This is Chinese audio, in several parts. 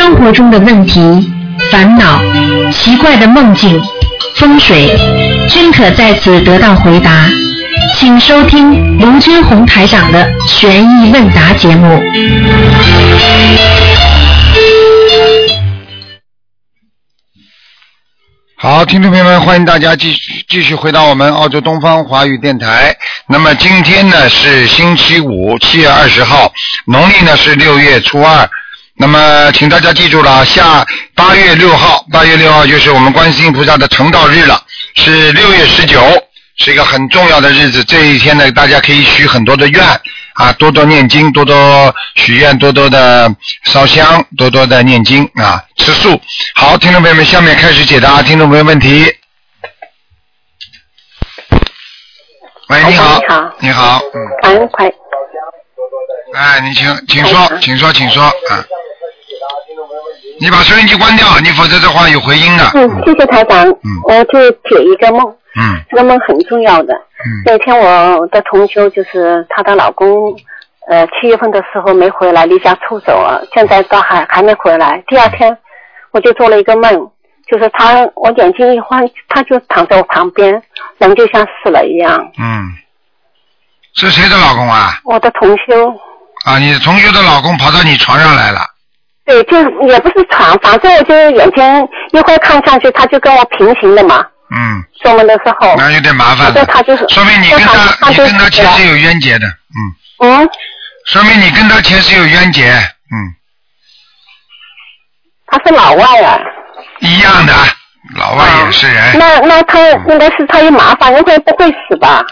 生活中的问题、烦恼、奇怪的梦境、风水，均可在此得到回答。请收听卢军红台长的悬疑问答节目。好，听众朋友们，欢迎大家继续继续回到我们澳洲东方华语电台。那么今天呢是星期五，七月二十号，农历呢是六月初二。那么请大家记住了，下八月六号，八月六号就是我们观世音菩萨的成道日了，是六月十九，是一个很重要的日子。这一天呢，大家可以许很多的愿啊，多多念经，多多许愿，多多的烧香，多多的念经啊，吃素。好，听众朋友们，下面开始解答听众朋友问题。喂，你好，你好你好，嗯，感恩快哎，你请请说，请说，请说啊。你把收音机关掉，你否则的话有回音的。嗯，谢谢台长。嗯我就解一个梦，嗯这个梦很重要的。嗯那天我的同修就是她的老公，呃，七月份的时候没回来，离家出走了，现在到还还没回来。第二天我就做了一个梦，就是他，我眼睛一晃，他就躺在我旁边，人就像死了一样。嗯，是谁的老公啊？我的同修，啊，你同修的老公跑到你床上来了。对，就也不是床，反正我就眼睛一会儿看上去，他就跟我平行的嘛。嗯，做梦的时候，那有点麻烦了。对他就是说明你跟他，你跟他前世有冤结的。嗯，嗯，说明你跟他前世有冤结。嗯，他是老外啊。一样的，老外也是人。那那他应该是他有麻烦，应该不会死吧？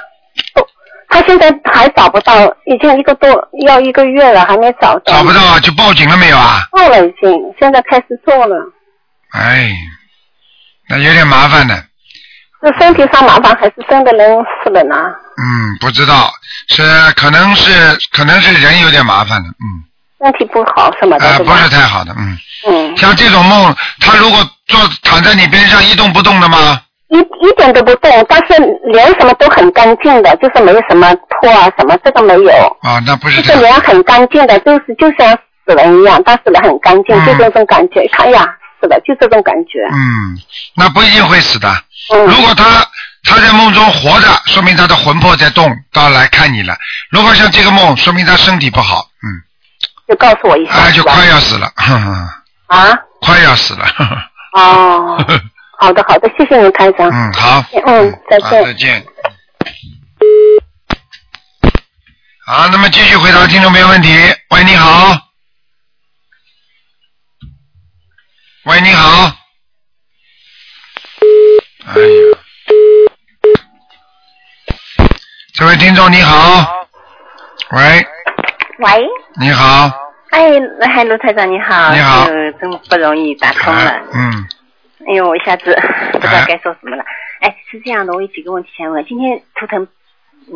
不，他现在还找不到，已经一个多要一个月了，还没找到。找不到啊，就报警了没有啊？报了已经，现在开始做了。哎，那有点麻烦的。是身体上麻烦，还是真的人死了呢？嗯，不知道，是可能是可能是人有点麻烦的，嗯，身体不好什么的，呃，不是太好的，嗯，嗯，像这种梦，他如果坐躺在你边上一动不动的吗？一一点都不动，但是脸什么都很干净的，就是没有什么脱啊什么，这个没有。啊，那不是这个脸很干净的，就是就像死人一样，但是人很干净，嗯就这种感觉。哎呀，死了，就这种感觉。嗯，那不一定会死的。嗯，如果他他在梦中活着，说明他的魂魄在动，到来看你了。如果像这个梦，说明他身体不好，嗯，就告诉我一下。哎，就快要死了，呵 呵啊，快要死了，哦，好的好的，谢谢您台长。嗯，好，嗯，再，见。再见。好，那么继续回答听众朋友问题。喂，你好。喂，你好。哎呀，这位听众你好。喂，喂，你好。哎，嗨，卢台长你好，你好呃，真不容易打通了，哎嗯，哎呦，我一下子不知道该说什么了。哎，是这样的，我有几个问题想问，今天图腾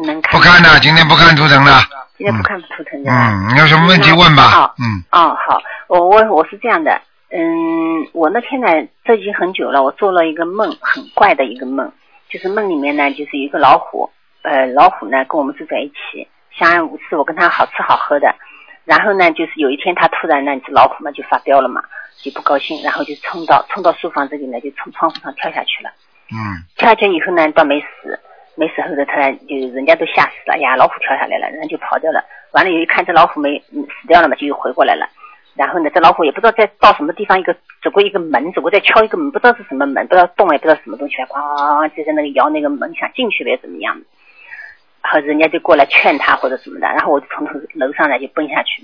能看？不看的，今天不看图腾的。今天不看图腾的。嗯，你有什么问题问吧好。嗯哦，好，我我我是这样的，嗯，我那天呢，这已经很久了，我做了一个梦，很怪的一个梦，就是梦里面呢，就是有一个老虎，呃，老虎呢跟我们住在一起，相安无事，我跟他好吃好喝的，然后呢，就是有一天他突然那只老虎嘛就发飙了嘛，就不高兴，然后就冲到冲到书房这里呢，就从窗户上跳下去了。嗯跳下去以后呢，倒没死，没死后头他就人家都吓死了，呀，老虎跳下来了，人家就跑掉了。完了，有一看这老虎没嗯死掉了嘛，就又回过来了。然后呢，这老虎也不知道在到什么地方，一个走过一个门，走过在敲一个门，不知道是什么门，不知道动也不知道什么东西，咣咣咣就在那个摇那个门，想进去呗怎么样的。然后人家就过来劝他或者什么的，然后我就从头楼上呢就奔下去，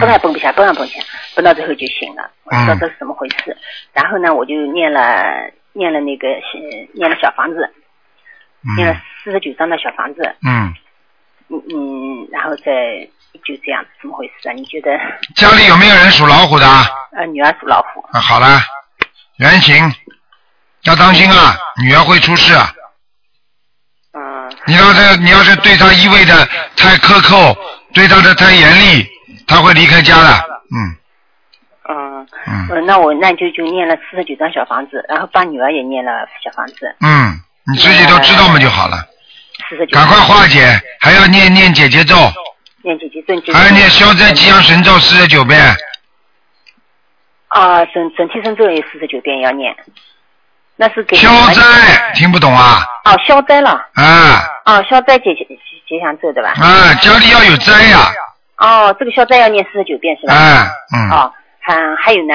奔也嗯奔不下，奔也奔不下，蹦到最后就醒了，我知道这是怎么回事。然后呢，我就念了念了那个呃念了小房子，念了嗯四十九张的小房子，嗯，嗯嗯，然后再就这样子，怎么回事啊？你觉得？家里有没有人属老虎的？啊，呃，女儿属老虎，好了，原型要当心啊，女儿会出事啊。嗯你要是你要是对她一味的太苛刻，对她的太严厉，她会离开家的。嗯嗯嗯呃，那我那就就念了四十九张小房子，然后帮女儿也念了小房子，嗯，你自己都知道嘛就好了，四十九。赶快化解，还要念念姐姐咒，念姐姐咒，就是还要念消灾吉祥神咒四十九遍。啊，整整体神咒也四十九遍要念，那是给消灾，听不懂啊？哦，消灾了，啊哦，消灾吉吉吉祥咒对吧？啊，家里要有灾呀、哦，这个消灾要念四十九遍是吧？啊，嗯，哦，还还有呢？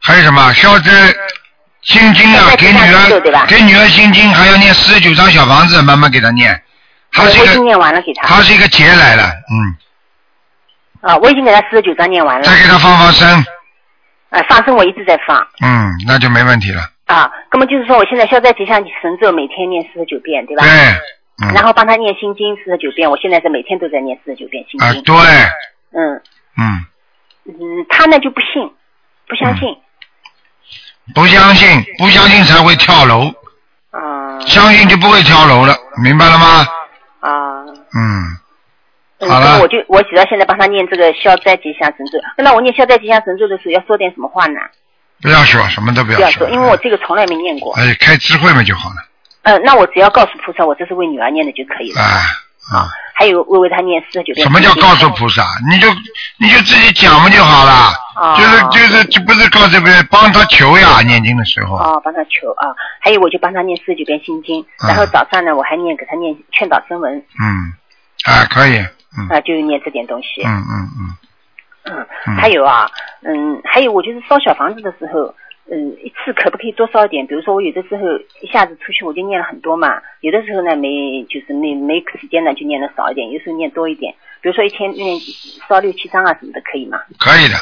还有什么消灾心经啊，给女儿给女儿心经，还要念四十九张小房子，慢慢给她念。她是一个，念完了给他。她是一个劫来了，嗯，啊，我已经给他四十九张念完了再。给她放放生，啊，放生我一直在放。嗯，那就没问题了。啊，那么就是说，我现在消灾吉祥神咒每天念四十九遍，对吧？对，嗯，然后帮他念心经四十九遍，我现在是每天都在念四十九遍心经。啊对，嗯嗯，嗯，他呢就不信，不相信。不相信，不相信才会跳楼，啊相信就不会跳楼了，明白了吗？啊。嗯，嗯，好了那我就我只要现在帮他念这个消灾吉祥神咒，那我念消灾吉祥神咒的时候要说点什么话呢？不要说，什么都不要说，不要说，因为我这个从来没念过。哎，开智慧嘛就好了，呃，那我只要告诉菩萨，我这是为女儿念的就可以了。啊啊。还有我为她念四十九遍。什么叫告诉菩萨？你就你就自己讲不就好了，啊就是就是就不是告诉别人，帮他求呀，念经的时候，哦，帮他求啊，还有我就帮他念四十九遍心经，嗯然后早上呢我还念给他念劝导声文，嗯，啊可以，嗯啊，就念这点东西。嗯嗯嗯，嗯嗯还有啊，嗯，还有我就是烧小房子的时候，嗯，一次可不可以多烧一点？比如说我有的时候一下子出去我就念了很多嘛，有的时候呢没就是没没时间呢就念的少一点，有时候念多一点。比如说一天念烧六七张啊什么的可以吗？可以的，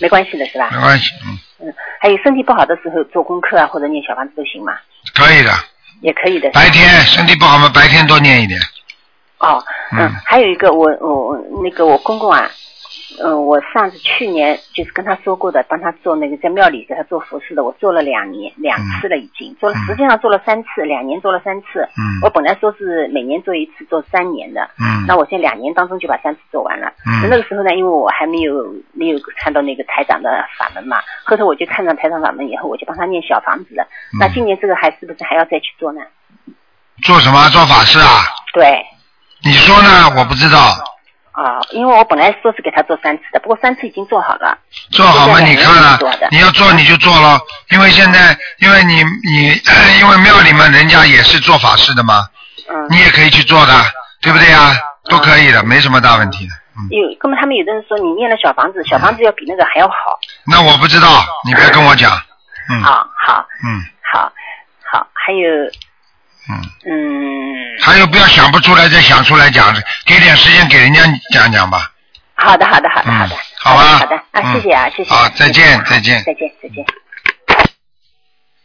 没关系的是吧没？关系，嗯，嗯，还有身体不好的时候做功课啊或者念小房子都行嘛，可以的。也可以的。白天身体不好嘛，白天多念一点，哦，嗯，嗯还有一个我我那个我公公啊，嗯、我上次去年就是跟他说过的，帮他做那个在庙里给他做服饰的，我做了两年两次了已经，做了嗯实际上做了三次，两年做了三次。嗯我本来说是每年做一次，做三年的，嗯那我现在两年当中就把三次做完了。嗯那个时候呢，因为我还没有没有看到那个台长的法门嘛，后头我就看到台长法门以后，我就帮他念小房子了。嗯那今年这个还是不是还要再去做呢？做什么？做法事啊？对。你说呢？我不知道，啊，因为我本来说是给他做三次的，不过三次已经做好了。做好吗？你看了两年做的，你要做你就做了，因为现在因为你你 因为庙里面人家也是做法事的嘛，嗯。你也可以去做的，对不对呀？都可以的，没什么大问题的。嗯，有，根本他们有的人说你念了小房子，小房子要比那个还要好。那我不知道，你别跟我讲。嗯好好嗯好好，还有嗯，嗯，还有不要想不出来再想出来讲，给点时间给人家讲讲吧。好的好的好的嗯好的，好吧的好的啊，嗯谢谢啊谢谢。好再见谢谢再见再见再见。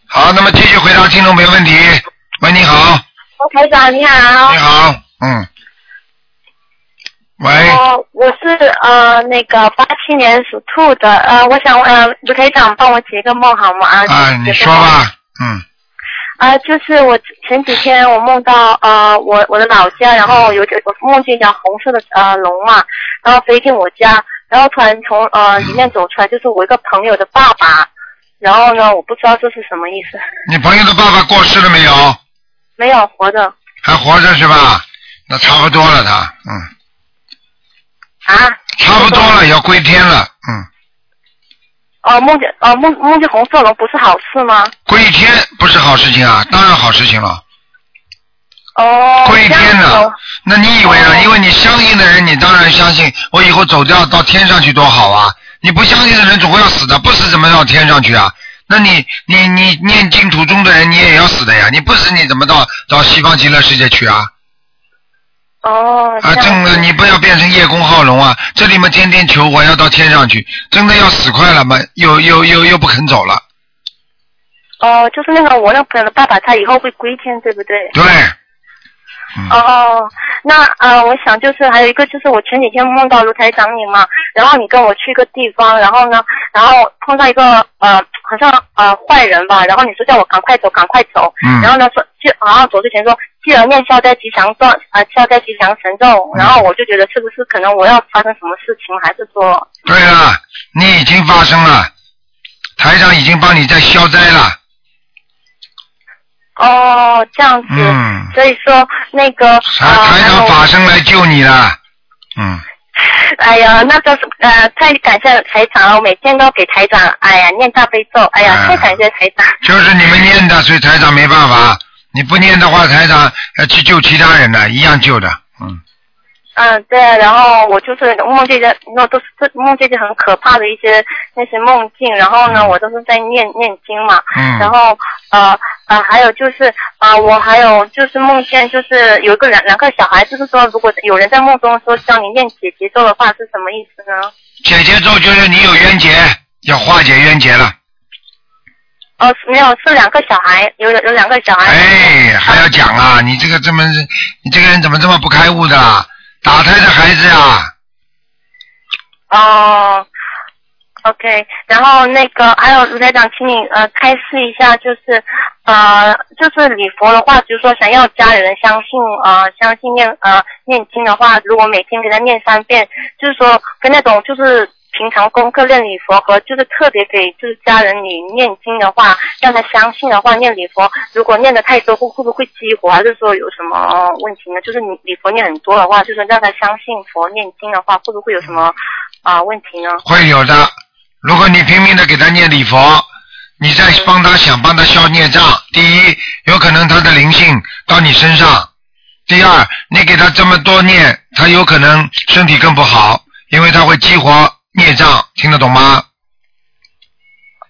好，那么继续回答听众朋友问题。喂，你好，台长你好你，好，嗯，喂，哦，我是呃那个八七年属兔的，呃，我想呃卢台长帮我解个梦好吗？啊啊，你说。吧，嗯啊、就是我前几天我梦到呃我我的老家，然后有我梦见一条红色的呃龙嘛，然后飞进我家，然后突然从呃里面走出来，就是我一个朋友的爸爸，然后呢我不知道这是什么意思，你朋友的爸爸过世了没有？没有活着还活着是吧？那差不多了他，嗯，啊。差不多了，要归天了，嗯，哦，梦见哦梦梦见红色龙不是好事吗？归天不是好事情啊，当然好事情了，哦，归天这样子了哦。那你以为呢？哦因为你相信的人，你当然相信，我以后走掉到天上去多好啊！你不相信的人总会要死的，不死怎么到天上去啊？那你你你念经途中的人，你也要死的呀！你不死你怎么到到西方极乐世界去啊？哦，啊，真的，你不要变成叶公好龙啊！这里面天天求我要到天上去，真的要死快了嘛？又又又又不肯走了，哦，就是那个我那个朋友的爸爸，他以后会归天，对不对？对，嗯，哦，那呃，我想就是还有一个就是我前几天梦到卢台长你嘛，然后你跟我去一个地方，然后呢，然后碰到一个呃好像呃坏人吧，然后你说叫我赶快走，赶快走，嗯。然后呢说就好像走之前说记得念消灾吉祥咒啊，消灾吉祥神咒，然后我就觉得是不是可能我要发生什么事情，还是说对了，你已经发生了，台长已经帮你在消灾了，哦这样子，嗯，所以说那个台啊，台长法身来救你了，嗯，哎呀，那就是呃，太感谢台长了，我每天都给台长，哎呀，念大悲咒，哎呀，啊太感谢台长。就是你们念的，所以台长没办法。你不念的话，台长要去救其他人的，一样救的。嗯，嗯，对，然后我就是梦见的，那都是梦见一些很可怕的一些那些梦境，然后呢，我都是在念念经嘛，嗯然后呃呃，还有就是啊、呃我还有就是梦见就是有一个两两个小孩，就是说如果有人在梦中说叫你念姐姐咒的话，是什么意思呢？姐姐咒就是你有冤结，要化解冤结了。哦，没有，是两个小孩，有有两个小孩。哎，还要讲啊？你这个这么，你这个人怎么这么不开悟的啊？打胎的孩子啊？哦，OK，然后那个还有卢台长，请你呃开示一下，就是呃就是礼佛的话，就是说想要家里人相信呃相信念呃念经的话，如果每天给他念三遍，就是说跟那种就是平常功课练礼佛和就是特别给就是家人你念经的话，让他相信的话，念礼佛如果念的太多会会不会激活，还是说有什么问题呢？就是你礼佛念很多的话，就是让他相信佛念经的话，会不会有什么啊、问题呢？会有的。如果你拼命的给他念礼佛，你在帮他想帮他消孽障，第一，有可能他的灵性到你身上；第二，你给他这么多念，他有可能身体更不好，因为他会激活孽障，听得懂吗？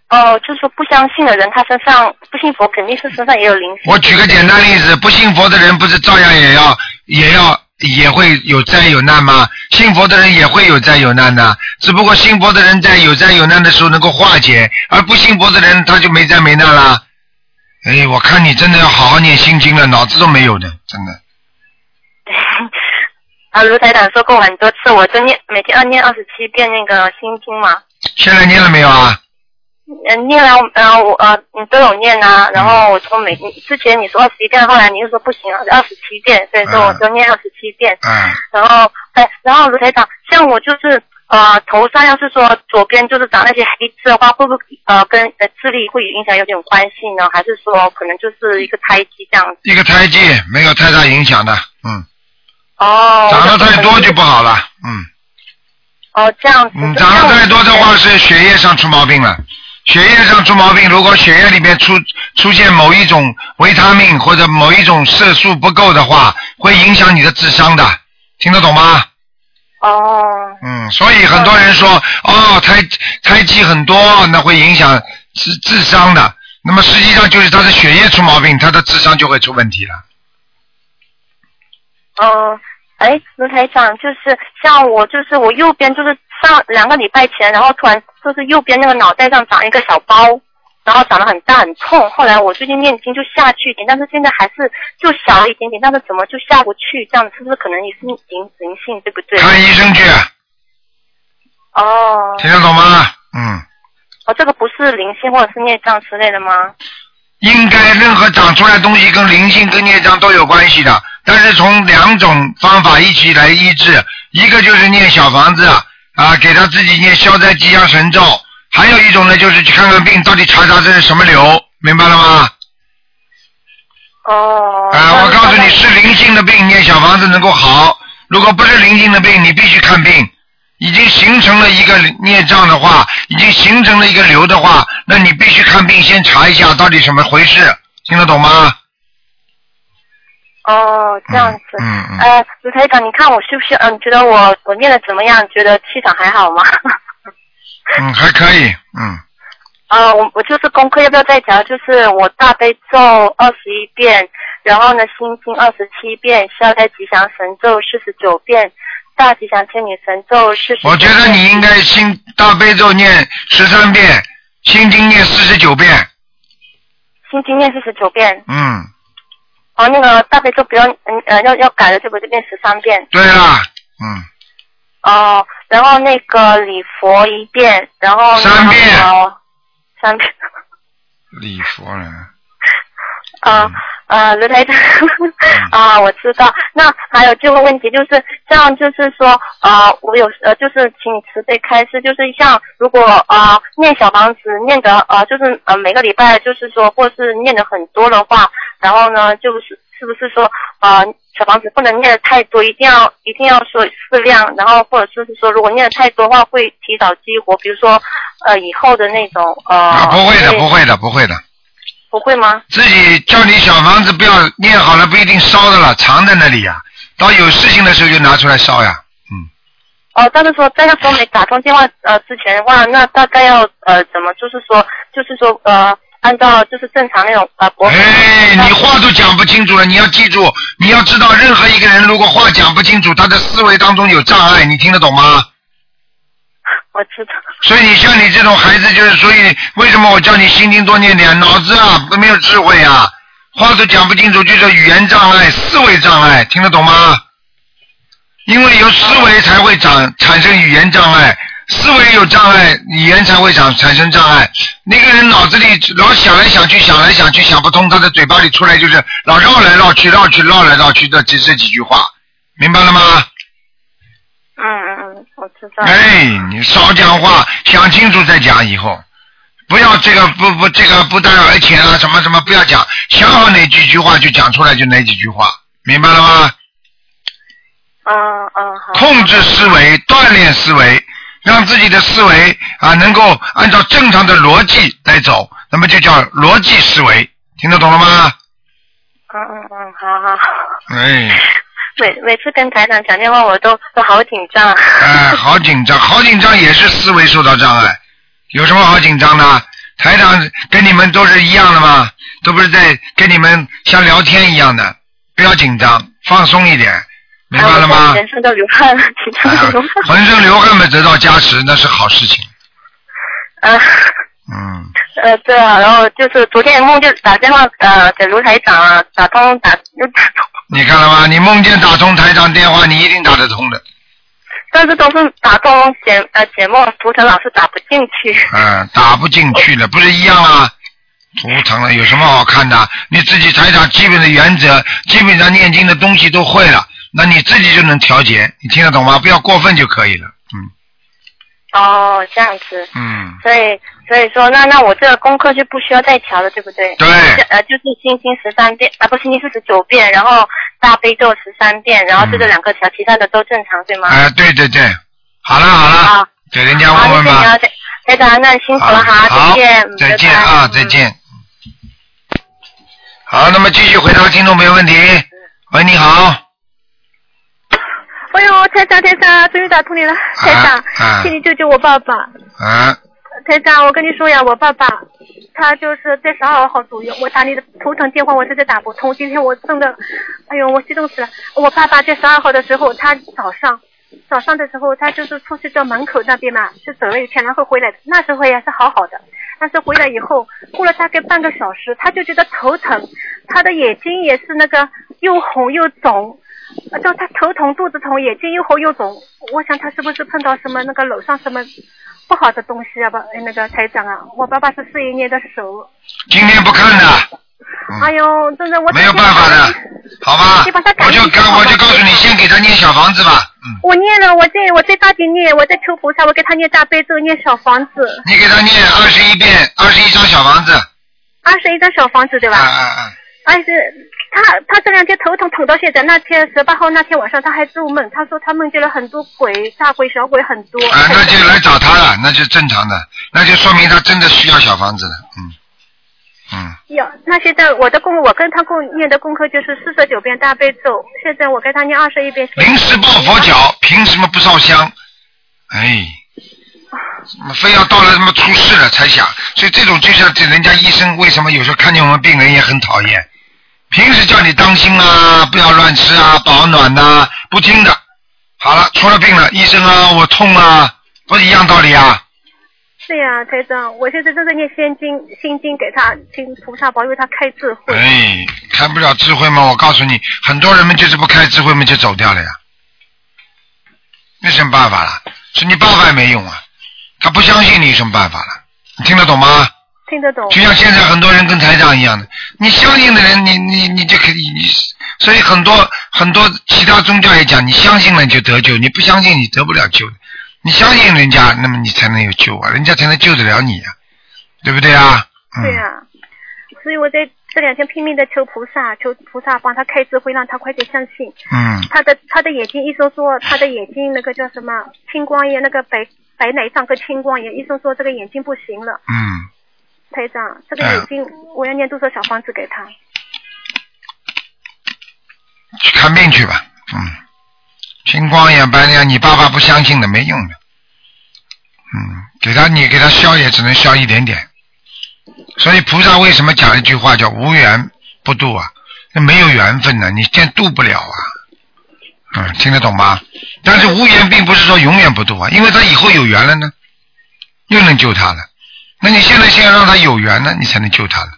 哦，就是说不相信的人，他身上不信佛，肯定是身上也有灵性。我举个简单例子，不信佛的人不是照样也要也要也会有灾有难吗？信佛的人也会有灾有难的，只不过信佛的人在有灾有难的时候能够化解，而不信佛的人他就没灾没难了。哎，我看你真的要好好念心经了，脑子都没有的，真的。啊，卢台长说过很多次，我就念每天要念二十七遍那个心经嘛。现在念了没有啊？嗯，念了，呃，我呃，你都有念啊。然后我说每之前你说二十一遍，后来你又说不行，二十七遍，所以说我就念二十七遍。嗯，然后，哎，然后卢台长，像我就是呃头上要是说左边就是长那些黑痣的话，会不会呃跟呃智力会影响有点关系呢？还是说可能就是一个胎记这样子？一个胎记没有太大影响的，嗯，哦。长得太多就不好了，嗯。哦，这样子。嗯，长得太多的话是血液上出毛病了。血液上出毛病，如果血液里面出出现某一种维他命或者某一种色素不够的话，会影响你的智商的，听得懂吗？哦。嗯，所以很多人说，哦，胎胎记很多，那会影响智智商的。那么实际上就是他的血液出毛病，他的智商就会出问题了。嗯，哎，卢台长，就是像我，就是我右边就是上两个礼拜前，然后突然就是右边那个脑袋上长一个小包，然后长得很大很痛。后来我最近念经就下去一点，但是现在还是就小了一点点，但是怎么就下不去？这样是不是可能也是灵灵性，对不对？看医生去，哦，听得懂吗？嗯，哦，这个不是灵性或者是孽障之类的吗？应该任何长出来的东西跟灵性跟孽障都有关系的，但是从两种方法一起来医治，一个就是念小房子啊，给他自己念消灾吉祥神咒，还有一种呢就是去看看病，到底查查这是什么瘤，明白了吗？哦。啊，我告诉你是灵性的病，念小房子能够好；如果不是灵性的病，你必须看病。已经形成了一个孽障的话，已经形成了一个瘤的话，那你必须看病，先查一下到底什么回事，听得懂吗？哦，这样子。嗯嗯。呃，卢台长，你看我是不需要？嗯、你觉得我我念的怎么样？觉得气场还好吗？嗯，还可以，嗯。呃，我我就是功课要不要再调？就是我大悲咒二十一遍，然后呢心经二十七遍，消灾吉祥神咒四十九遍，大吉祥天女神咒四十。我觉得你应该心大悲咒念十三遍，心经念四十九遍。心经念四十九遍。嗯，哦，那个大悲咒不要嗯呃要要改了，这不就变十三遍？对啦，嗯，哦，然后那个礼佛一遍，然后三遍哦三遍。礼佛呢。啊 呃，卢台长啊，我知道。那还有这个问题，就是像就是说啊，我有呃，就是请你慈悲开示，就是像如果啊念小房子念的呃，就是呃每个礼拜就是说，或是念的很多的话，然后呢就是是不是说啊小房子不能念的太多，一定要一定要说适量，然后或者说是说如果念的太多的话会提早激活，比如说呃以后的那种呃啊，不会的，对不会的，不会的。不会吗？自己叫你小房子不要念好了，不一定烧的了，藏在那里呀、到有事情的时候就拿出来烧呀。嗯哦，但是说在那时候没打通电话呃之前的话，那大概要呃怎么就是说就是说呃按照就是正常那种呃国哎，你话都讲不清楚了，你要记住，你要知道，任何一个人如果话讲不清楚，他的思维当中有障碍，你听得懂吗？我知道。所以你像你这种孩子，就是所以为什么我叫你心经多念点，脑子啊没有智慧啊，话都讲不清楚，就是语言障碍、思维障碍，听得懂吗？因为有思维才会长产生语言障碍，思维有障碍，语言才会长产生障碍。那个人脑子里老想来想去，想来想去想不通，他的嘴巴里出来就是老绕来绕去、绕去绕来绕去的这这几句话，明白了吗？嗯嗯嗯，我知道。哎，你少讲话，想清楚再讲以后，不要这个不不这个不但而且啊什么什么不要讲，想好哪几句话就讲出来就哪几句话，明白了吗？嗯嗯好。控制思维，锻炼思维，让自己的思维啊能够按照正常的逻辑来走，那么就叫逻辑思维，听得懂了吗？嗯嗯嗯，好好。哎，每每次跟台长讲电话，我都都好紧张。哎，好紧张，好紧张也是思维受到障碍，有什么好紧张的？台长跟你们都是一样的吗？都不是在跟你们像聊天一样的，不要紧张，放松一点，明白了吗哎我？人生都流汗了，紧张的流汗。啊浑身流汗没得到加持，那是好事情。啊嗯，呃，对啊，然后就是昨天梦就打电话呃给卢台长啊，打通打又打通，你看了吗？你梦见打通台长电话，你一定打得通的。但是都是打通节呃节目图腾老是打不进去。嗯，打不进去了，不是一样吗？图腾了有什么好看的？你自己台长基本的原则，基本上念经的东西都会了，那你自己就能调节，你听得懂吗？不要过分就可以了。嗯哦，这样子，嗯，所以所以说那那我这个功课就不需要再调了，对不对？对呃，就是心经十三遍啊，不，心经四十九遍，然后大悲咒十三遍，然后这个两个调，其他的都正常，对吗？哎、对对对，好了好了，好，给人家好，问问吧。谢谢你啊，台台长，那辛苦了哈，好，再见，嗯再见啊，嗯再见。好，那么继续回答听众朋友问题。喂，你好。哎呦，台长台长，终于打通你了，台长，啊请你救救我爸爸。啊，台长，我跟你说呀，我爸爸他就是在十二号左右，我打你的头疼电话，我实在打不通。今天我真的，哎呦，我激动死了。我爸爸在十二号的时候，他早上早上的时候，他就是出去到门口那边嘛，去走了一圈，然后回来的。那时候也是好好的，但是回来以后，过了大概半个小时，他就觉得头疼，他的眼睛也是那个又红又肿。就他头疼、肚子疼、眼睛又红又肿，我想他是不是碰到什么那个楼上什么不好的东西啊？吧，哎那个台长啊，我爸爸是四一年的手，今天不看的，哎呦，真的我没有办法的，好吧我就告我就告诉你，先给他念小房子吧。嗯，我念了，我在我在大厅念，我在求菩萨，我给他念大悲咒，念小房子，你给他念二十一遍，二十一张小房子。二十一张小房子对吧？啊啊啊！而且他他这两天头疼疼到现在，那天十八号那天晚上他还做梦，他说他梦见了很多鬼，大鬼小鬼很多。啊，那就来找他了，那就正常的，那就说明他真的需要小房子了。嗯嗯，有，那现在我的功，我跟他共念的功课就是四十九遍大悲咒，现在我跟他念二十一遍。临时抱佛脚，凭什么不烧香？哎，怎么非要到了什么出事了才想？所以这种就像这人家医生为什么有时候看见我们病人也很讨厌？平时叫你当心啊，不要乱吃啊，保暖呐、不听的。好了，出了病了，医生啊，我痛啊，不是一样道理啊？是呀，台长，我现在正在念心经，心经给他，请菩萨保佑他开智慧。哎，开不了智慧嘛，我告诉你，很多人们就是不开智慧嘛，就走掉了呀。那什么办法了？是你爸爸也没用啊，他不相信你有什么办法了？你听得懂吗？听得懂。就像现在很多人跟台长一样的，你相信的人，你你你就可以，你所以很多很多其他宗教也讲，你相信了你就得救，你不相信你得不了救。你相信人家，那么你才能有救啊，人家才能救得了你啊，对不对啊？嗯、对呀、所以我在这两天拼命的求菩萨，求菩萨帮他开智慧，让他快点相信。嗯，他的他的眼睛，医生说他的眼睛那个叫什么青光眼，那个白白内障跟青光眼，医生说这个眼睛不行了。嗯，台长，这个眼睛我要念多少小方子给他？去看病去吧。嗯，青光眼、白眼，你爸爸不相信的，没用的。嗯，给他你给他消也只能消一点点。所以菩萨为什么讲一句话叫无缘不渡啊？那没有缘分呢，你先渡不了啊。嗯，听得懂吗？但是无缘并不是说永远不渡啊，因为他以后有缘了呢，又能救他了。那你现在先要让他有缘呢，你才能救他了。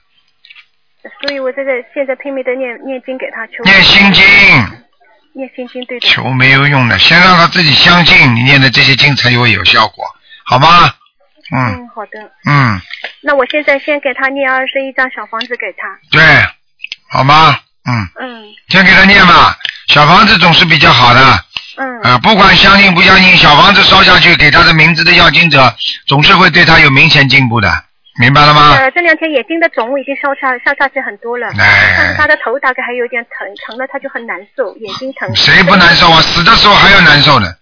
所以我这个现在拼命的念念经给他求。念心经。念心经对的。求没有用的，先让他自己相信你念的这些经才会有效果，好吗？嗯。嗯，好的。嗯，那我现在先给他念二十一张小房子给他。对，好吗？嗯，嗯先给他念吧。小房子总是比较好的，嗯。啊，不管相信不相信，小房子烧下去，给他的名字的要经者，总是会对他有明显进步的，明白了吗？呃，这两天眼睛的肿已经烧下烧下去很多了，哎但是他的头大概还有点疼，疼了他就很难受，眼睛疼。谁不难受啊？死的时候还要难受呢。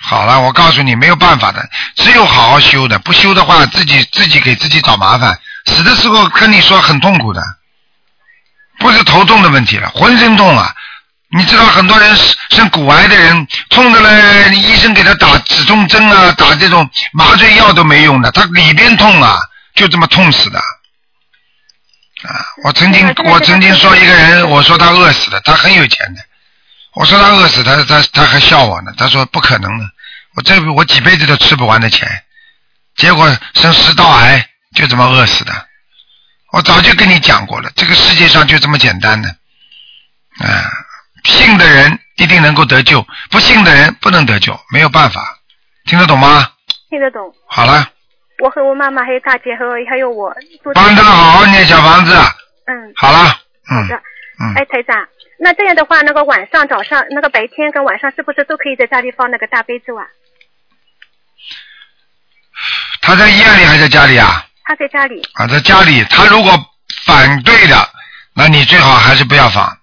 好了，我告诉你，没有办法的，只有好好修的，不修的话，自己自己给自己找麻烦。死的时候跟你说很痛苦的，不是头痛的问题了，浑身痛啊！你知道很多人生骨癌的人，痛的嘞，医生给他打止痛针啊，打这种麻醉药都没用的，他里边痛啊，就这么痛死的。啊，我曾经我曾经说一个人，我说他饿死的，他很有钱的。我说他饿死，他他他还笑我呢。他说不可能的，我这我几辈子都吃不完的钱，结果生食道癌就这么饿死的。我早就跟你讲过了，这个世界上就这么简单的，啊，信的人一定能够得救，不信的人不能得救，没有办法，听得懂吗？听得懂。好了，我和我妈妈还有大姐和还有我。帮他好好念小房子。嗯。好了，嗯好的。嗯哎，台长，那这样的话，那个晚上、早上，那个白天跟晚上，是不是都可以在家里放那个大悲咒啊？他在医院里还是在家里啊？他在家里。啊，在家里，他如果反对的，那你最好还是不要放。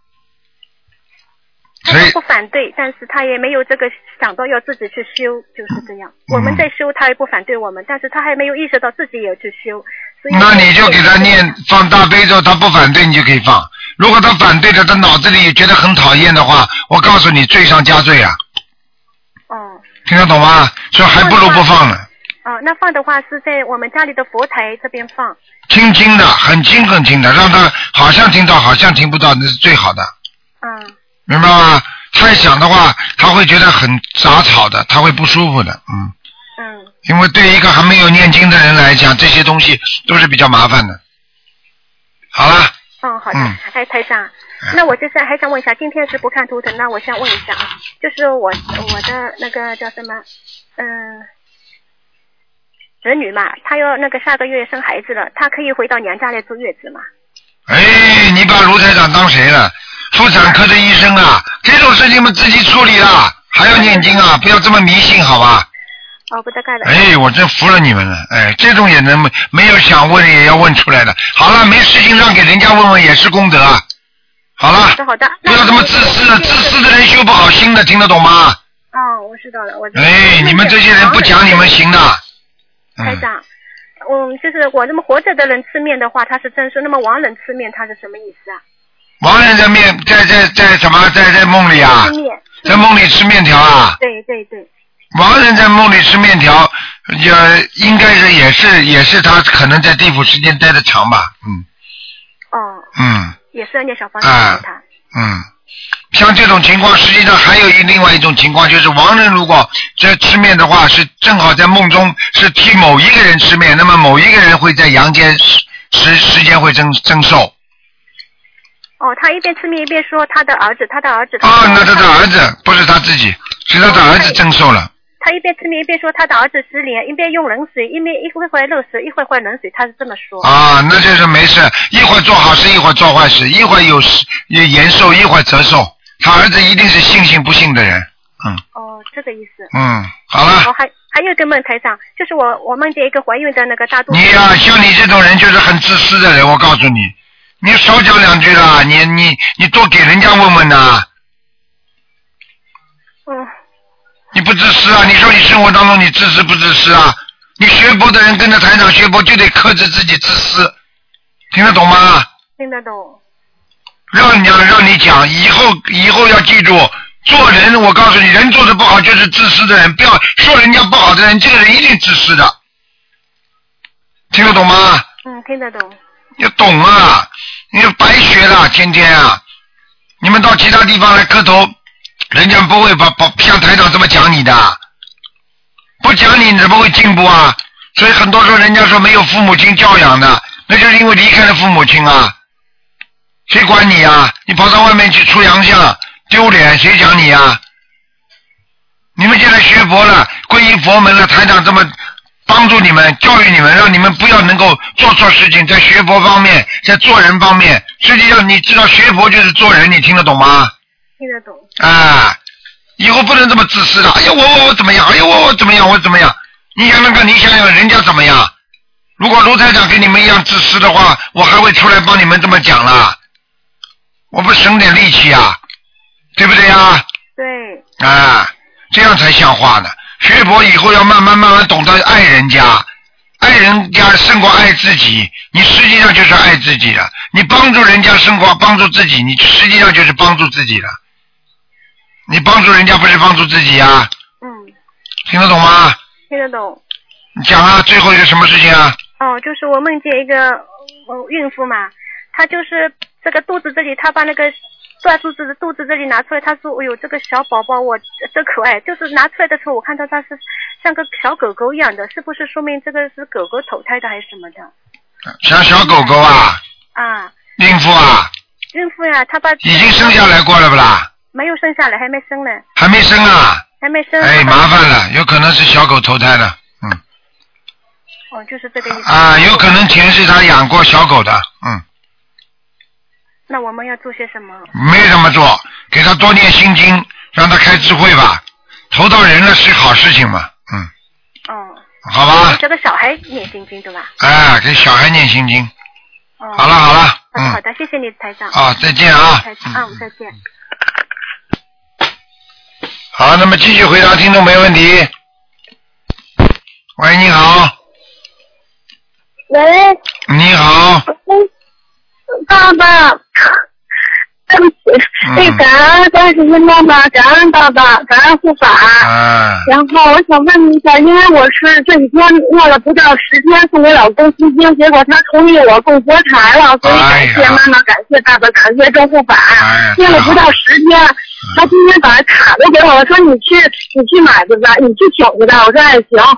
所以不反对，但是他也没有这个想到要自己去修，就是这样。我们在修，他也不反对我们，但是他还没有意识到自己也要去修，那你就给他念放大悲咒，他不反对你就可以放。如果他反对的，他脑子里觉得很讨厌的话，我告诉你，罪上加罪啊！哦。听得懂吗？所以还不如不放呢。哦，那放的话是在我们家里的佛台这边放。轻轻的，很轻很轻的，让他好像听到，好像听不到，那是最好的。嗯。明白吗？太响的话，他会觉得很杂草的，他会不舒服的，嗯。嗯。因为对一个还没有念经的人来讲，这些东西都是比较麻烦的。好了。哦，好的。嗯哎，台长，那我就是还想问一下，今天是不看图腾，那我想问一下啊，就是我我的那个叫什么，嗯、侄女嘛，她要那个下个月生孩子了，她可以回到娘家来坐月子吗？哎，你把卢台长当谁了？妇产科的医生啊，这种事情们自己处理啦，还要念经啊，不要这么迷信，好吧？哦，不得干了。哎，我真服了你们了，哎，这种也能没有想问也要问出来的。好了，没事情让给人家问问也是功德啊。好了，好的好的。不要这么自私的，自私的人修不好心的，听得懂吗？哦，我知道了，我知道了。哎，你们这些人不讲你们行的。嗯，台长，嗯，就是我那么活着的人吃面的话，他是真说；那么亡人吃面，他是什么意思啊？亡人在面在在在什么在在梦里啊。在梦里吃面条啊？对对对。亡人在梦里吃面条，也应该是也是也是他可能在地府时间待的长吧，嗯哦，嗯也是要念小房子啊给他。嗯，像这种情况，实际上还有一另外一种情况，就是亡人如果在吃面的话，是正好在梦中是替某一个人吃面，那么某一个人会在阳间时时时间会增增寿哦，他一边吃面一边说他的儿子，他的儿子。啊，那他的儿子不是他自己，是他的儿子增寿了。他一边吃面一边说他的儿子失联，一边用冷水，一边一会儿会热水，一会儿会冷水，他是这么说。啊，那就是没事，一会儿做好事，一会儿做坏事，一会儿有有延寿，一会儿折寿。他儿子一定是信心不信的人，嗯哦，这个意思。嗯，好了，我，还还有一个梦台上，就是我我梦见一个怀孕的那个大肚子。你呀、像你这种人就是很自私的人，我告诉你，你少讲两句啦，你你你多给人家问问呐。嗯，你不自私啊？你说你生活当中你自私不自私啊？你学佛的人跟着台长学佛就得克制自己自私，听得懂吗？听得懂。让你讲，让你讲，以后以后要记住，做人我告诉你，人做的不好就是自私的人，不要说人家不好的人，这个人一定自私的，听得懂吗？嗯，听得懂。要懂啊！你白学了，天天啊！你们到其他地方来磕头，人家不会把把像台长这么讲你的，不讲你，你怎么会进步啊？所以很多时候人家说没有父母亲教养的，那就是因为离开了父母亲啊。谁管你啊？你跑到外面去出洋相，丢脸，谁讲你啊？你们现在学佛了，皈依佛门了，台长这么帮助你们，教育你们，让你们不要能够做错事情，在学佛方面，在做人方面，实际上你知道学佛就是做人，你听得懂吗？听得懂。啊，以后不能这么自私的。哎呀，我我我怎么样？哎呀，我我怎么样？我怎么样？你想想看，你想想人家怎么样？如果卢台长跟你们一样自私的话，我还会出来帮你们这么讲啦。我不省点力气啊，对不对呀？对。啊，这样才像话呢。学佛以后要慢慢慢慢懂得爱人家，爱人家胜过爱自己。你实际上就是爱自己的，你帮助人家胜过帮助自己，你实际上就是帮助自己的。你帮助人家不是帮助自己呀？嗯。听得懂吗？听得懂。你讲啊，最后一个什么事情啊？哦，就是我梦见一个呃孕妇嘛，她就是这个肚子这里，她把那个断肚子的肚子这里拿出来，他说：“哎呦，这个小宝宝我真可爱。”就是拿出来的时候，我看到它是像个小狗狗一样的，是不是说明这个是狗狗投胎的还是什么的？像小狗狗啊？啊。孕妇啊？孕妇呀，她把已经生下来过了不啦？没有生下来，还没生呢。还没生啊？还没生。哎，麻烦了，有可能是小狗投胎的，嗯。哦，就是这个意思。啊，有可能前世他养过小狗的，嗯。那我们要做些什么？没什么做，给他多念心经，让他开智慧吧。投到人了是好事情嘛，嗯。哦。好吧。这个小孩念心经对吧？哎，给小孩念心经。哦。好了好了，嗯。好的，谢谢你台长。啊，再见啊。嗯，再见。好，那么继续回答听众没问题。喂，你好。喂。你好。爸爸，对不起，那感恩观世音妈妈，感恩爸爸，感恩护法。啊。然后我想问一下，因为我是这几天念了不到十天送给老公心经，结果他同意我供佛台了，所以感谢妈妈，感谢爸爸，感谢众护法。念了不到十天，他今天把卡都给我了，说你去你去买去吧，你去请去吧。我说哎行，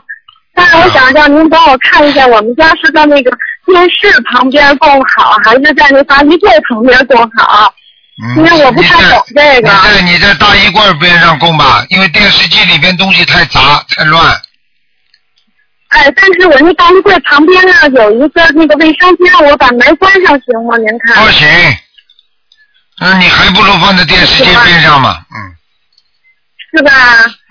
但是我想让您帮我看一下，我们家是在那个。电视旁边供好，还是在那大衣柜旁边供好？因为我不太懂这个。你在你在大衣柜边上供吧，因为电视机里边东西太杂太乱。哎，但是我那大衣柜旁边呢有一个那个卫生间，我把门关上行吗？您看。不行，那你还不如放在电视机边上嘛，嗯。是吧？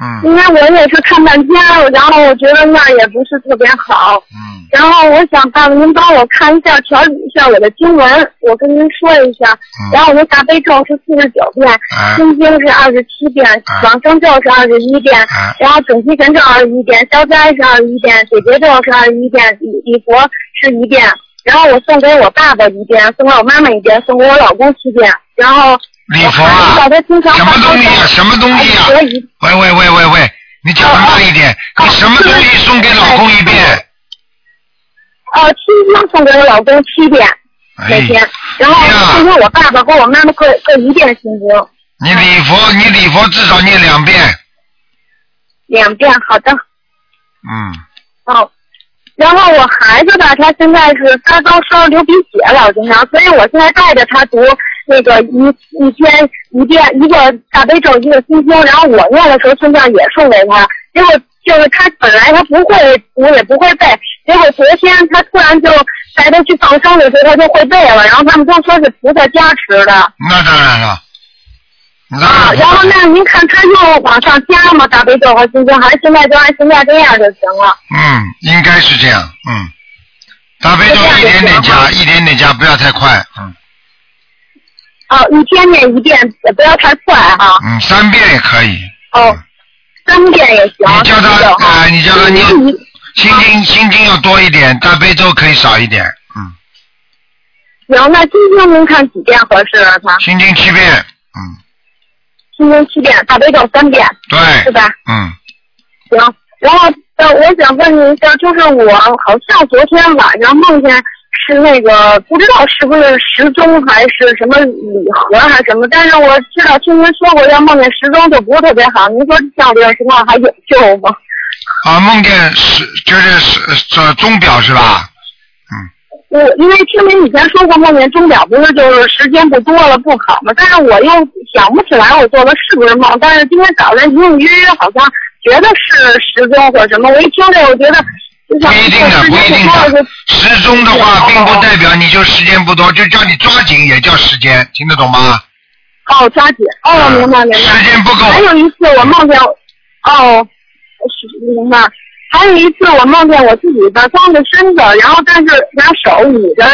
嗯。因为我也是看半天，然后我觉得那也不是特别好。嗯。然后我想，爸爸您帮我看一下，调理一下我的经文，我跟您说一下。嗯。然后我的大悲咒是四十九遍，心经是二十七遍，往生咒是二十一遍，然后准提神咒二十一遍，消灾是二十一遍，解结咒是二十一遍，礼礼佛是一遍。然后我送给我爸爸一遍，送给我妈妈一遍，送给我老公七遍，然后。礼佛啊？什么东西啊？什么东西啊？喂喂喂喂喂，你讲的慢一点。你什么东西送给老公一遍？哦，七经送给我老公七遍每天，然后送给我爸爸和我妈妈各各一遍心经。你礼佛，你礼佛至少念两遍。两遍，好的。嗯。哦，然后我孩子吧，他现在是发高烧、流鼻血老经常，所以我现在带着他读。那个一一天一遍一个大悲咒一个心经，然后我念的时候顺便也送给他。结果就是他本来他不会读也不会背，结果昨天他突然就带他去放生的时候他就会背了，然后他们都说是菩萨加持的。那当然了。啊，然后那您看他又往上加吗？大悲咒和心经，还是现在就按现在这样就行了？嗯，应该是这样。嗯，大悲咒一点点加，一点点加，不要太快。嗯。哦，一天念一遍，也不要太快哈。嗯，三遍也可以。哦，三遍也行。你叫他啊啊，你叫他念心经，心经要多一点，大悲咒可以少一点。嗯，行，那今天您看几遍合适啊？他心经七遍。嗯，心经七遍，大悲咒三遍，对。是吧？嗯，行，然后呃，我想问您一下，就是我好像昨天晚上梦见是那个不知道是不是时钟还是什么礼盒还是什么，但是我知道听您说过，要梦见时钟就不是特别好。您说像这种情况还有救吗？啊，梦见时就是时这钟表是吧？嗯我因为听您以前说过，梦见钟表不是就是时间不多了不好嘛，但是我又想不起来我做的是不是梦，但是今天早晨隐隐约约好像觉得是时钟或什么，我一听这我觉得不一定的，不一定的。时钟的话，并不代表你就时间不多，就叫你抓紧也叫时间，听得懂吗？哦，抓紧哦，明白明白。时间不够。还有一次我梦见，哦，是明白。还有一次我梦见我自己的光着身子，然后但是拿手捂着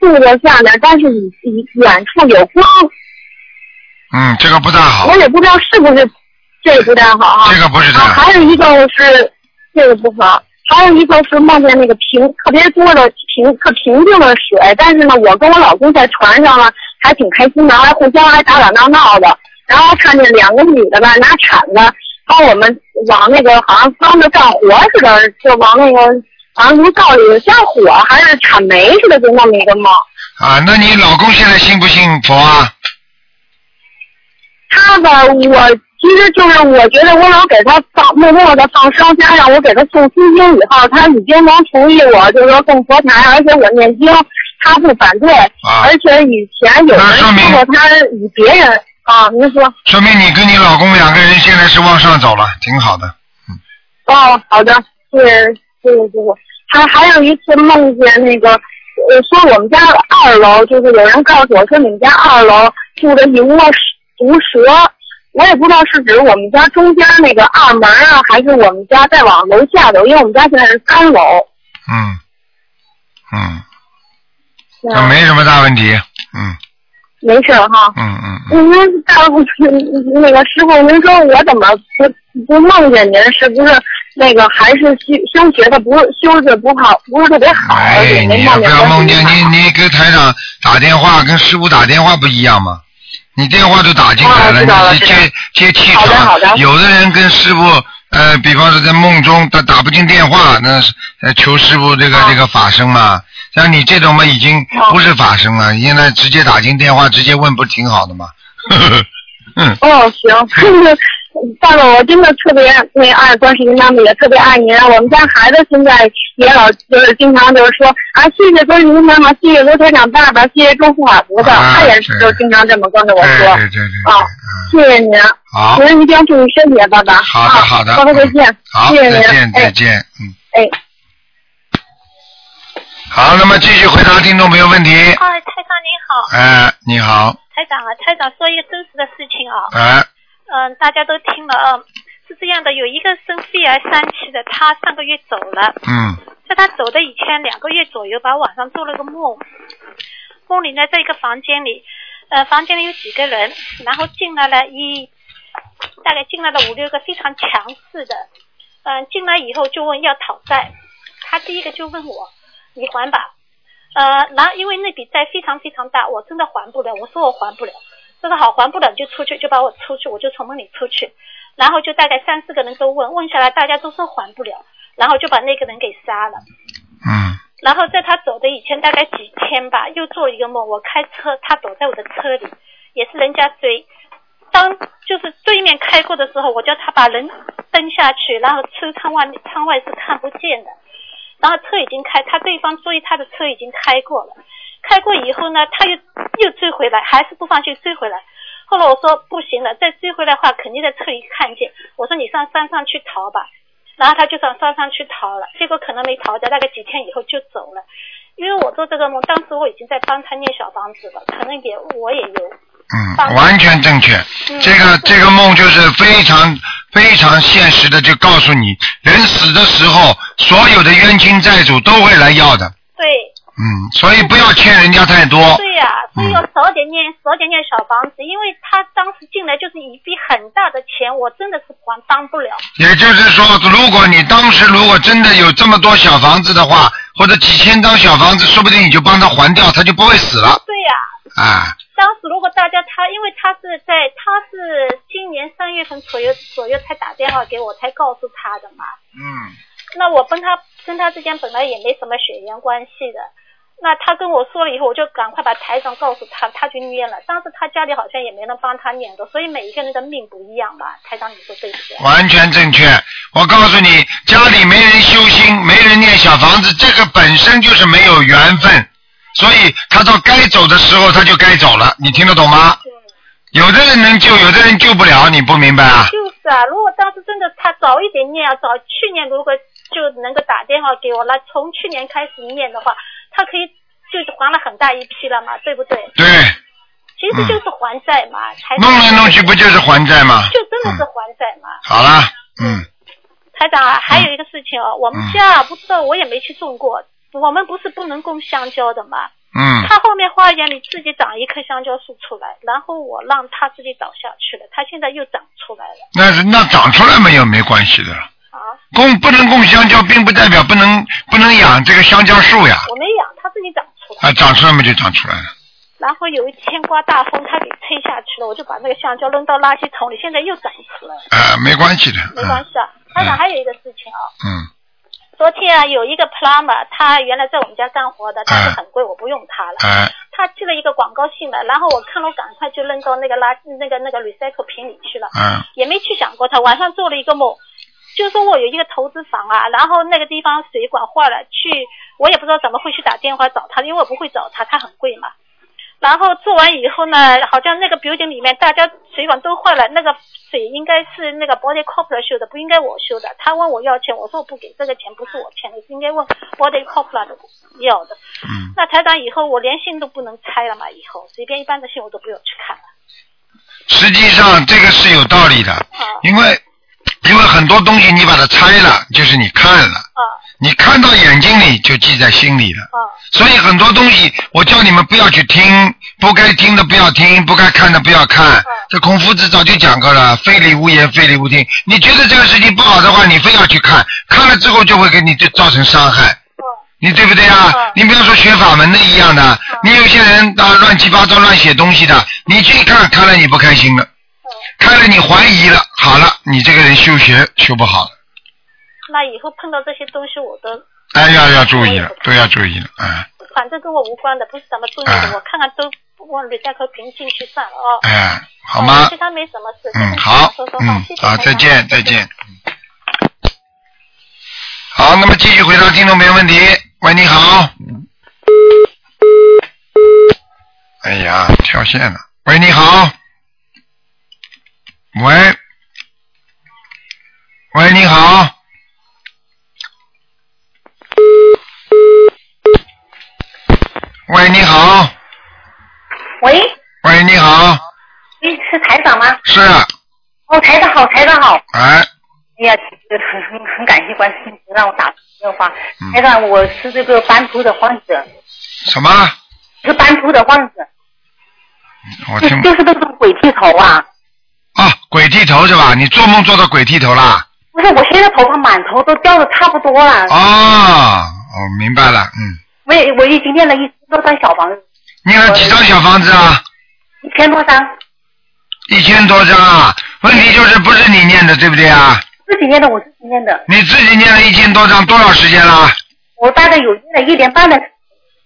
肚子下面，但是你你远处有光。嗯，这个不太好。我也不知道是不是这个不太好啊。这个不是太好。还有一个是这个不好，还有一个是梦见那个平特别多的平特平静的水，但是呢，我跟我老公在船上呢还挺开心的，还互相还打打闹闹的，然后看见两个女的吧拿铲子帮我们往那个好像帮着干活似的，就往那个好像炉灶里加火还是铲煤似的，就那么一个梦。啊，那你老公现在信不信佛啊？他吧，我其实就是我觉得我老给他放默默的放生，加上我给他送心经以后，他已经能同意我，就是说送佛台，而且我念经，他不反对，啊、而且以前有人说过他与别人啊，您说。说明你跟你老公两个人现在是往上走了，挺好的。嗯。哦，好的，谢谢谢谢师傅。还还有一次梦见那个，呃，说我们家二楼就是有人告诉我说你们家二楼住着一窝毒蛇，我也不知道是指我们家中间那个二门啊，还是我们家再往楼下走，因为我们家现在是三楼。嗯，嗯，这没什么大问题，嗯。没事哈。嗯嗯。您大夫，那个师傅，您说我怎么不不梦见您？是不是那个还是修修学的不修的不好，不是特别好？哎，你不要梦见你你给台长打电话，跟师傅打电话不一样吗？你电话都打进来了，你是接接气场。有的人跟师傅，呃，比方说在梦中他打不进电话，那是求师傅这个这个法身嘛。像你这种嘛，已经不是法身了，现在直接打进电话，直接问，不挺好的吗？嗯。哦，行，爸爸，我真的特别那爱观世音妈妈，也特别爱您。我们家孩子现在也老就是经常就是说啊，谢谢观世音妈妈，谢谢罗台长爸爸，谢谢中护法菩萨，他也是就经常这么跟着我说。对对对。啊，谢谢您。好。您一定要注意身体，爸爸。好的好的。爸爸再见。好，谢谢您。再见再见，嗯。哎。好，那么继续回答听众朋友问题。哎，台长您好。哎，你好。台长啊，台长说一个真实的事情啊。哎。嗯，大家都听了啊，是这样的，有一个生肺癌三期的，他上个月走了。嗯。在他走的以前两个月左右吧，晚上做了个梦，梦里呢在一个房间里，呃，房间里有几个人，然后进来了一，大概进来了五六个非常强势的，嗯，进来以后就问要讨债，他第一个就问我，你还吧，呃，然后因为那笔债非常非常大，我真的还不了，我说我还不了。这个好还不了就出去，就把我出去，我就从门里出去，然后就大概三四个人都问问下来，大家都说还不了，然后就把那个人给杀了。嗯。然后在他走的以前大概几天吧，又做了一个梦，我开车，他躲在我的车里，也是人家追，当就是对面开过的时候，我叫他把人蹬下去，然后车窗外窗外是看不见的，然后车已经开，他对方追他的车已经开过了。开过以后呢，他又又追回来，还是不放心追回来。后来我说不行了，再追回来的话，肯定在车里看见。我说你上山上去逃吧，然后他就上山上去逃了。结果可能没逃掉，大概几天以后就走了。因为我做这个梦，当时我已经在帮他念小房子了，可能也我也有。嗯，完全正确。这个这个梦就是非常非常现实的，就告诉你，人死的时候，所有的冤亲债主都会来要的。对。嗯，所以不要欠人家太多。对呀、所以要少点念，少点念小房子，因为他当时进来就是一笔很大的钱，我真的是还当不了。也就是说，如果你当时如果真的有这么多小房子的话，或者几千张小房子，说不定你就帮他还掉，他就不会死了。对呀、啊，当时如果大家他，因为他是在他是今年三月份左右左右才打电话给我，才告诉他的嘛。嗯，那我跟他跟他之间本来也没什么血缘关系的。那他跟我说了以后，我就赶快把台长告诉他，他去念了。当时他家里好像也没人帮他念的，所以每一个人的命不一样吧。台长，你说对不对？完全正确。我告诉你，家里没人修心，没人念小房子，这个本身就是没有缘分，所以他到该走的时候他就该走了，你听得懂吗？有的人能救，有的人救不了，你不明白啊？就是啊，如果当时真的他早一点念啊，早去年如果就能够打电话给我，了从去年开始念的话，他可以就是还了很大一批了嘛，对不对？对，其实就是还债嘛，弄来弄去不就是还债吗？就真的是还债嘛。好了，嗯，台长啊，还有一个事情哦，我们家啊不知道，我也没去种过。我们不是不能供香蕉的嘛？嗯他后面花园里自己长一棵香蕉树出来，然后我让他自己倒下去了，他现在又长出来了。那是那长出来没有没关系的。啊，供不能供香蕉，并不代表不能不能养这个香蕉树呀。我没养，它自己长出来。啊，长出来嘛就长出来了。然后有一天刮大风，它给吹下去了，我就把那个香蕉扔到垃圾桶里，现在又长出来了。啊，没关系的。没关系啊。台长还有一个事情啊，嗯昨天啊有一个 plumber，他原来在我们家干活的，但是很贵，我不用他了。哎他寄了一个广告信来，然后我看了，我赶快就扔到那个垃那个那个 recycle 瓶里去了，嗯也没去想过他。晚上做了一个梦，就说我有一个投资房啊，然后那个地方水管坏了，去我也不知道怎么会去打电话找他，因为我不会找他，他很贵嘛。然后做完以后呢，好像那个 building 里面大家水管都坏了，那个水应该是那个 body corporate 修的，不应该我修的。他问我要钱，我说我不给，这个钱不是我欠的，是应该问 body corporate 的要的。嗯。那台长以后我连信都不能拆了嘛，以后随便一般的信我都不用去看了。实际上这个是有道理的，因为因为很多东西你把它拆了，就是你看了，你看到眼睛里就记在心里了。所以很多东西，我叫你们不要去听，不该听的不要听，不该看的不要看。这孔夫子早就讲过了，非礼勿言，非礼勿听。你觉得这个事情不好的话，你非要去看，看了之后就会给你就造成伤害。你对不对啊？你比方说学法门的一样的，你有些人啊乱七八糟乱写东西的，你去看看了你不开心了，看了你怀疑了，好了，你这个人修学修不好了，那以后碰到这些东西我都哎要要注意了，都要注意了，哎反正跟我无关的，不是什么重要的，我看看都往 recycle 瓶进去算了哦。哎，好吗其？他没什么事。嗯，好，嗯，好，再见，再见。好，那么继续回答听众朋友问题。喂，你好。哎呀，跳线了。喂，你好。喂，喂，你好。喂，你好。喂，喂，你好。喂，是台长吗？是，啊哦，台长好，台长好。哎，哎呀，很很很感谢观世音菩萨让我打电话。嗯台长，我是这个斑秃的患者，什么？是斑秃的患者，我听就是那种鬼剃头啊。啊，鬼剃头是吧？你做梦做到鬼剃头啦？不是，我现在头发满头都掉的差不多了。哦，我明白了，嗯，我也我已经念了一千多张小房子，念了几张小房子啊？一千多张，一千多张啊？问题就是不是你念的，对不对啊？自己念的，我自己念的，你自己念了一千多张，多少时间了？我大概有念了一年半的。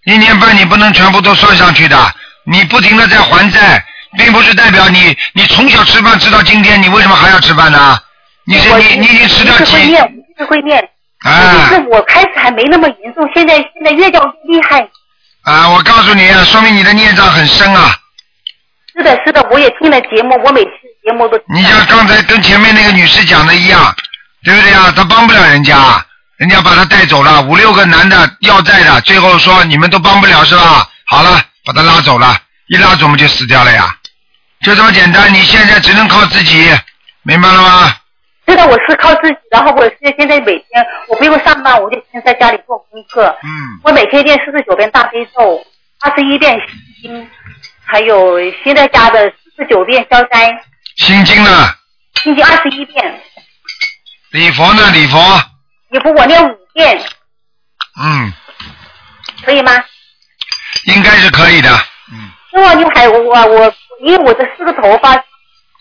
一年半你不能全部都算上去的，你不停的在还债，并不是代表你你从小吃饭吃到今天，你为什么还要吃饭呢？你是你你已经吃掉几？是会念，我是会念，啊就是我开始还没那么严重，现在现在越叫越厉害。啊！我告诉你啊，说明你的孽障很深啊！是的，是的，我也听了节目，我每次节目都。你像刚才跟前面那个女士讲的一样，对不对啊？她帮不了人家，人家把她带走了，五六个男的要债的，最后说你们都帮不了是吧？好了，把她拉走了，一拉走我们就死掉了呀，就这么简单。你现在只能靠自己，明白了吗？知道我是靠自己，然后我是现在每天我不用上班，我就天在家里做功课。嗯。我每天念四十九遍大悲咒，二十一遍心经，还有现在加的四十九遍消灾。心经呢？心经二十一遍。礼佛呢？礼佛。礼佛我念五遍。嗯。可以吗？应该是可以的。嗯另外，你还我我因为我这四个头发，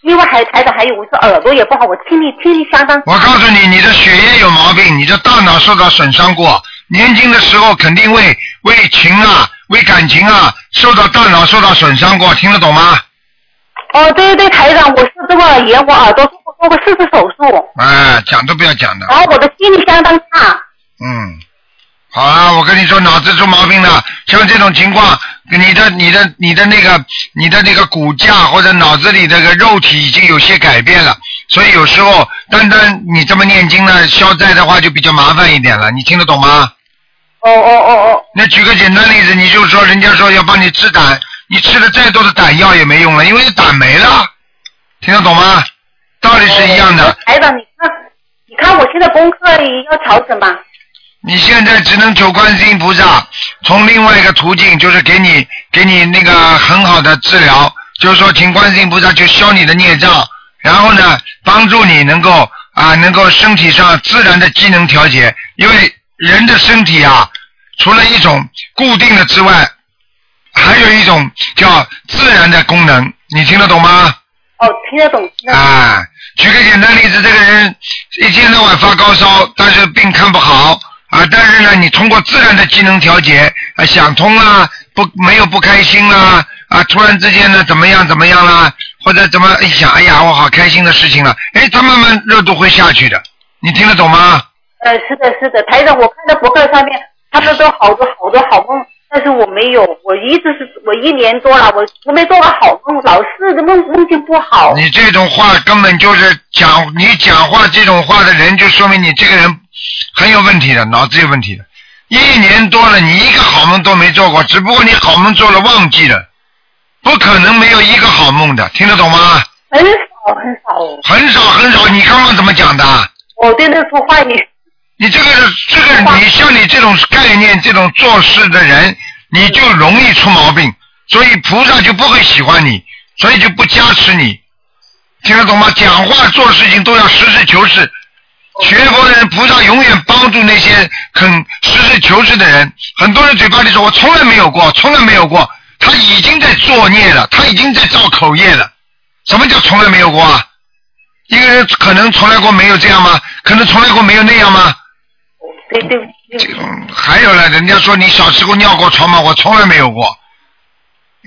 另外还台长还有我是耳朵也不好，我听力听力相当。我告诉你，你的血液有毛病，你的大脑受到损伤过，年轻的时候肯定为为情啊、为感情啊，受到大脑受到损伤过，听得懂吗？哦，对对对，台长，我是这个耳炎，我耳朵做过做过四次手术。哎，讲都不要讲的。然后我的听力相当差。嗯，好啊，我跟你说，脑子出毛病了，像这种情况，你的、你的、你的那个、你的那个骨架或者脑子里这个肉体已经有些改变了，所以有时候单单你这么念经呢，消灾的话就比较麻烦一点了，你听得懂吗？哦哦哦哦。那举个简单例子，你就说人家说要帮你治胆，你吃了再多的胆药也没用了，因为胆没了，听得懂吗？道理是一样的。台长，你看，你看我现在功课要调整吧。你现在只能求观世音菩萨，从另外一个途径，就是给你给你那个很好的治疗，就是说请观世音菩萨就消你的孽障，然后呢帮助你能够啊能够身体上自然的机能调节，因为人的身体啊，除了一种固定的之外，还有一种叫自然的功能，你听得懂吗？哦，听得懂。听得懂啊，举个简单例子，这个人一天到晚发高烧，但是病看不好啊，但是呢，你通过自然的机能调节啊，想通啦，不没有不开心啦啊，突然之间呢怎么样怎么样啦，或者怎么一想，哎呀，我好开心的事情了，哎，他慢慢热度会下去的，你听得懂吗？呃，是的，是的，台长，我看到博客上面，他们都好多好多好梦，但是我没有，我一直是我一年多了，我我没做过好梦，老是梦梦境不好。你这种话根本就是讲你讲话这种话的人，就说明你这个人很有问题的，脑子有问题的。一年多了，你一个好梦都没做过，只不过你好梦做了忘记了，不可能没有一个好梦的，听得懂吗？很少很少。很少很少，你刚刚怎么讲的？我对那说话你你这个这个你像你这种概念、这种做事的人，你就容易出毛病，所以菩萨就不会喜欢你，所以就不加持你，听得懂吗？讲话做事情都要实事求是，学佛的人，菩萨永远帮助那些肯实事求是的人。很多人嘴巴里说我从来没有过，从来没有过，他已经在作孽了，他已经在造口业了。什么叫从来没有过啊？一个人可能从来过没有这样吗？可能从来过没有那样吗？对对。这种还有呢，人家说你小时候尿过床吗？我从来没有过。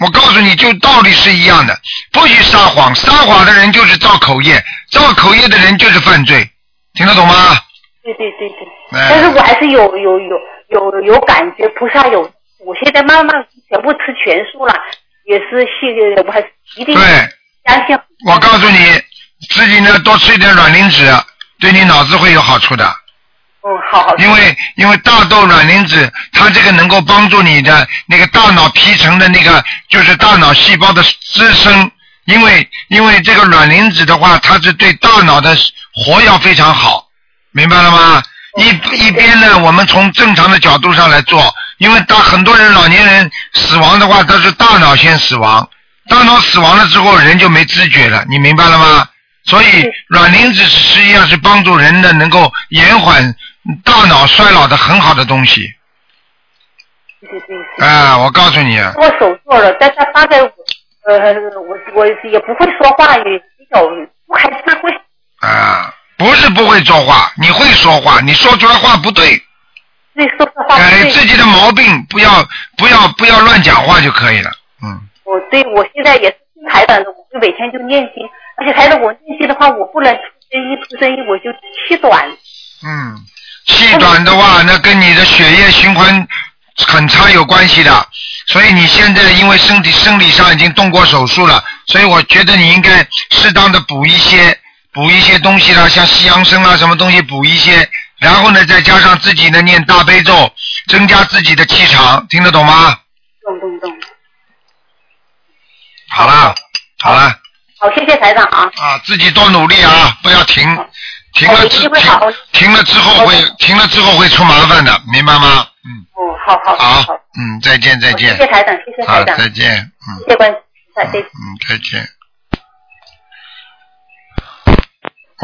我告诉你就道理是一样的，不许撒谎，撒谎的人就是造口业，造口业的人就是犯罪，听得懂吗？对对对对。哎但是我还是有有有有有感觉，菩萨有，我现在慢慢全部吃全素了，也是信，我还是一定对相信。我告诉你，自己呢多吃一点卵磷脂，对你脑子会有好处的。嗯，好好。因为因为大豆卵磷脂，它这个能够帮助你的那个大脑皮层的那个就是大脑细胞的滋生，因为因为这个卵磷脂的话，它是对大脑的活要非常好，明白了吗？一一边呢，我们从正常的角度上来做，因为大很多人老年人死亡的话，都是大脑先死亡，大脑死亡了之后，人就没知觉了，你明白了吗？所以软磷脂实际上是帮助人的能够延缓大脑衰老的很好的东西。对对对。啊，我告诉你，我手做了，但是大概我呃我我也不会说话，也比较不开智慧。啊，不是不会说话，你会说话，你说出来话不对，对，说的话。改对自己的毛病，不要不要不要乱讲话就可以了。嗯我对我现在也是听台长的，我就每天就念经，而且台长我念经的话，我不能出声音，出声音我就气短。嗯，气短的话，那跟你的血液循环很差有关系的。所以你现在因为身体生理上已经动过手术了，所以我觉得你应该适当的补一些补一些东西啦，像西洋参啊什么东西补一些，然后呢再加上自己呢念大悲咒，增加自己的气场，听得懂吗？懂懂懂。好了，好了。好，谢谢台长啊。啊，自己多努力啊，不要停，停了之停停了之后会停了之后会出麻烦的，明白吗？嗯。哦，好好好。好，嗯，再见再见。谢谢台长，谢谢台长。好，再见，嗯。谢谢关，再见。嗯，再见。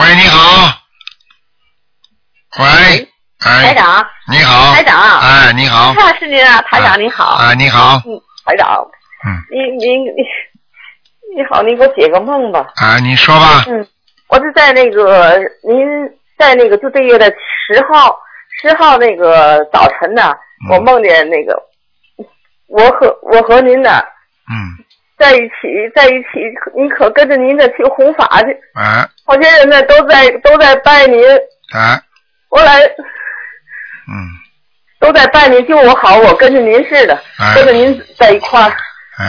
喂，你好。喂，哎。台长。你好。台长。哎，你好。啊，是您啊，台长你好。啊，你好。嗯，台长。嗯。您您你，你好，您给我解个梦吧。啊，你说吧。嗯，我是在那个您在那个就这月的十号十号那个早晨呢，我梦见那个我和我和您呢。嗯。在一起，在一起，您可跟着您的去弘法去。啊。好些人呢都在都在拜您。啊。后来。嗯。都在拜您，就我好，我跟着您似的，跟着您在一块儿。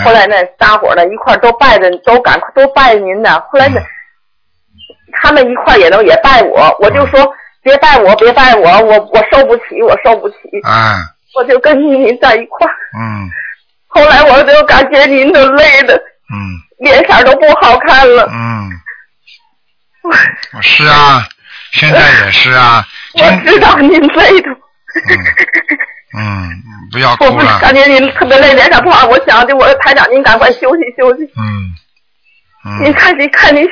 后来呢，大伙儿呢一块儿都拜着，都赶快都拜您呢。后来呢，他们一块儿也能也拜我，我就说别拜我，别拜我，我我受不起，我受不起。啊。我就跟您在一块儿。嗯。后来我就感觉您都累的，嗯，脸色都不好看了。嗯。是啊，现在也是啊。我知道您累的。嗯，嗯不要哭了。我感觉您特别累，脸上不好。我想的，我说台长，您赶快休息休息。嗯。嗯。您看，您看您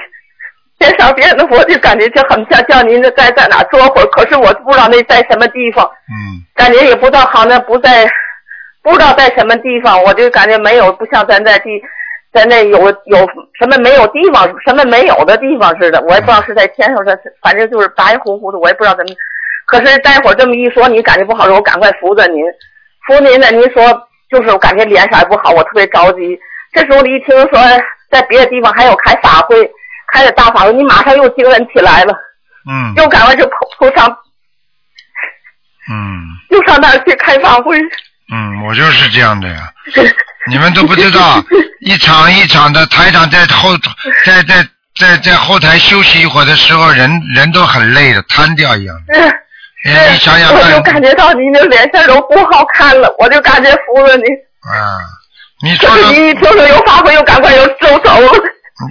脸色变的，我就感觉就很像叫您在在哪坐会儿，可是我不知道那在什么地方。嗯。感觉也不知道，好像不在，不知道在什么地方，我就感觉没有，不像咱在地，在那有有什么没有地方，什么没有的地方似的。我也不知道是在天上，是反正就是白乎乎的，我也不知道怎么。可是待会儿这么一说，你感觉不好时候，我赶快扶着您，扶您呢。您说就是我感觉脸色不好，我特别着急。这时候你一听说在别的地方还有开法会，开的大法会，你马上又精神起来了，嗯，又赶快就扑上，嗯，又上那儿去开法会。嗯，我就是这样的呀。你们都不知道，一场一场的台长在后，在在在在后台休息一会儿的时候，人人都很累的，瘫掉一样的。你想想看，我就感觉到你的脸色都不好看了，我就感觉服了你。啊，你可是你一听说有发挥，又赶快又走走了。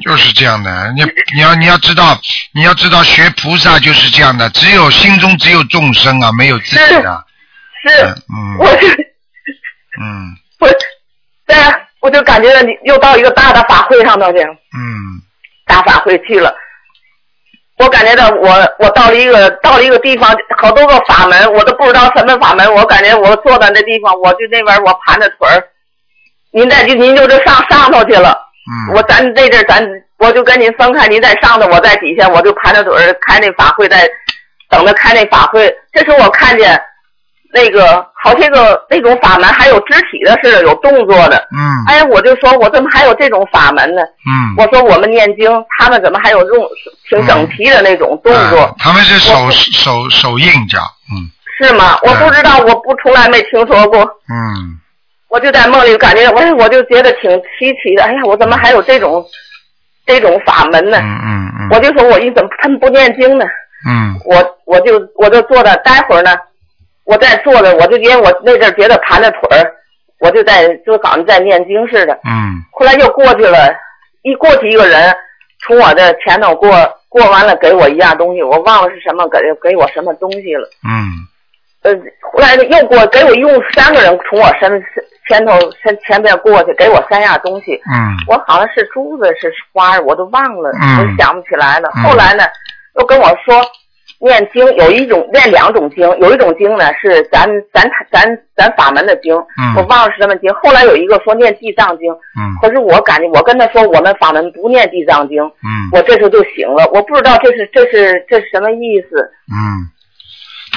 就是这样的，你你要你要知道，你要知道学菩萨就是这样的，只有心中只有众生啊，没有自己的。是。嗯。我是。嗯。我，对啊，我就感觉你又到一个大的法会上头去。嗯。大法会去了。我感觉到我我到了一个到了一个地方，好多个法门，我都不知道什么法门。我感觉我坐在那地方，我就那边我盘着腿儿，您在就您就就上上头去了。嗯。我咱这阵咱我就跟您分开，您在上头，我在底下，我就盘着腿儿开那法会，在等着开那法会。这时候我看见那个好些个那种法门，还有肢体的似的，有动作的。嗯。哎，我就说，我怎么还有这种法门呢？嗯。我说我们念经，他们怎么还有这种挺整齐的那种动作？嗯、他们是手手手印叫，嗯。是吗？我不知道，我不从来没听说过。嗯。我就在梦里感觉，我我就觉得挺稀奇的。哎呀，我怎么还有这种这种法门呢？嗯嗯嗯。我就说，我一怎么他们不念经呢？嗯。我我就我就坐着，待会儿呢。我在坐着，我就因为我那阵觉得盘着腿儿，我就在就好像在念经似的。嗯。后来又过去了，一过去一个人从我的前头过，过完了给我一样东西，我忘了是什么，给给我什么东西了。嗯。呃，后来又过给我一共三个人从我身前头前前边过去，给我三样东西。嗯。我好像是珠子是花，我都忘了，嗯、我想不起来了。嗯、后来呢，又跟我说。念经有一种念两种经，有一种经呢是咱咱咱咱法门的经，嗯、我忘了是什么经。后来有一个说念地藏经，嗯、可是我感觉我跟他说我们法门不念地藏经，嗯、我这时候就醒了，我不知道这是这是这是什么意思。嗯，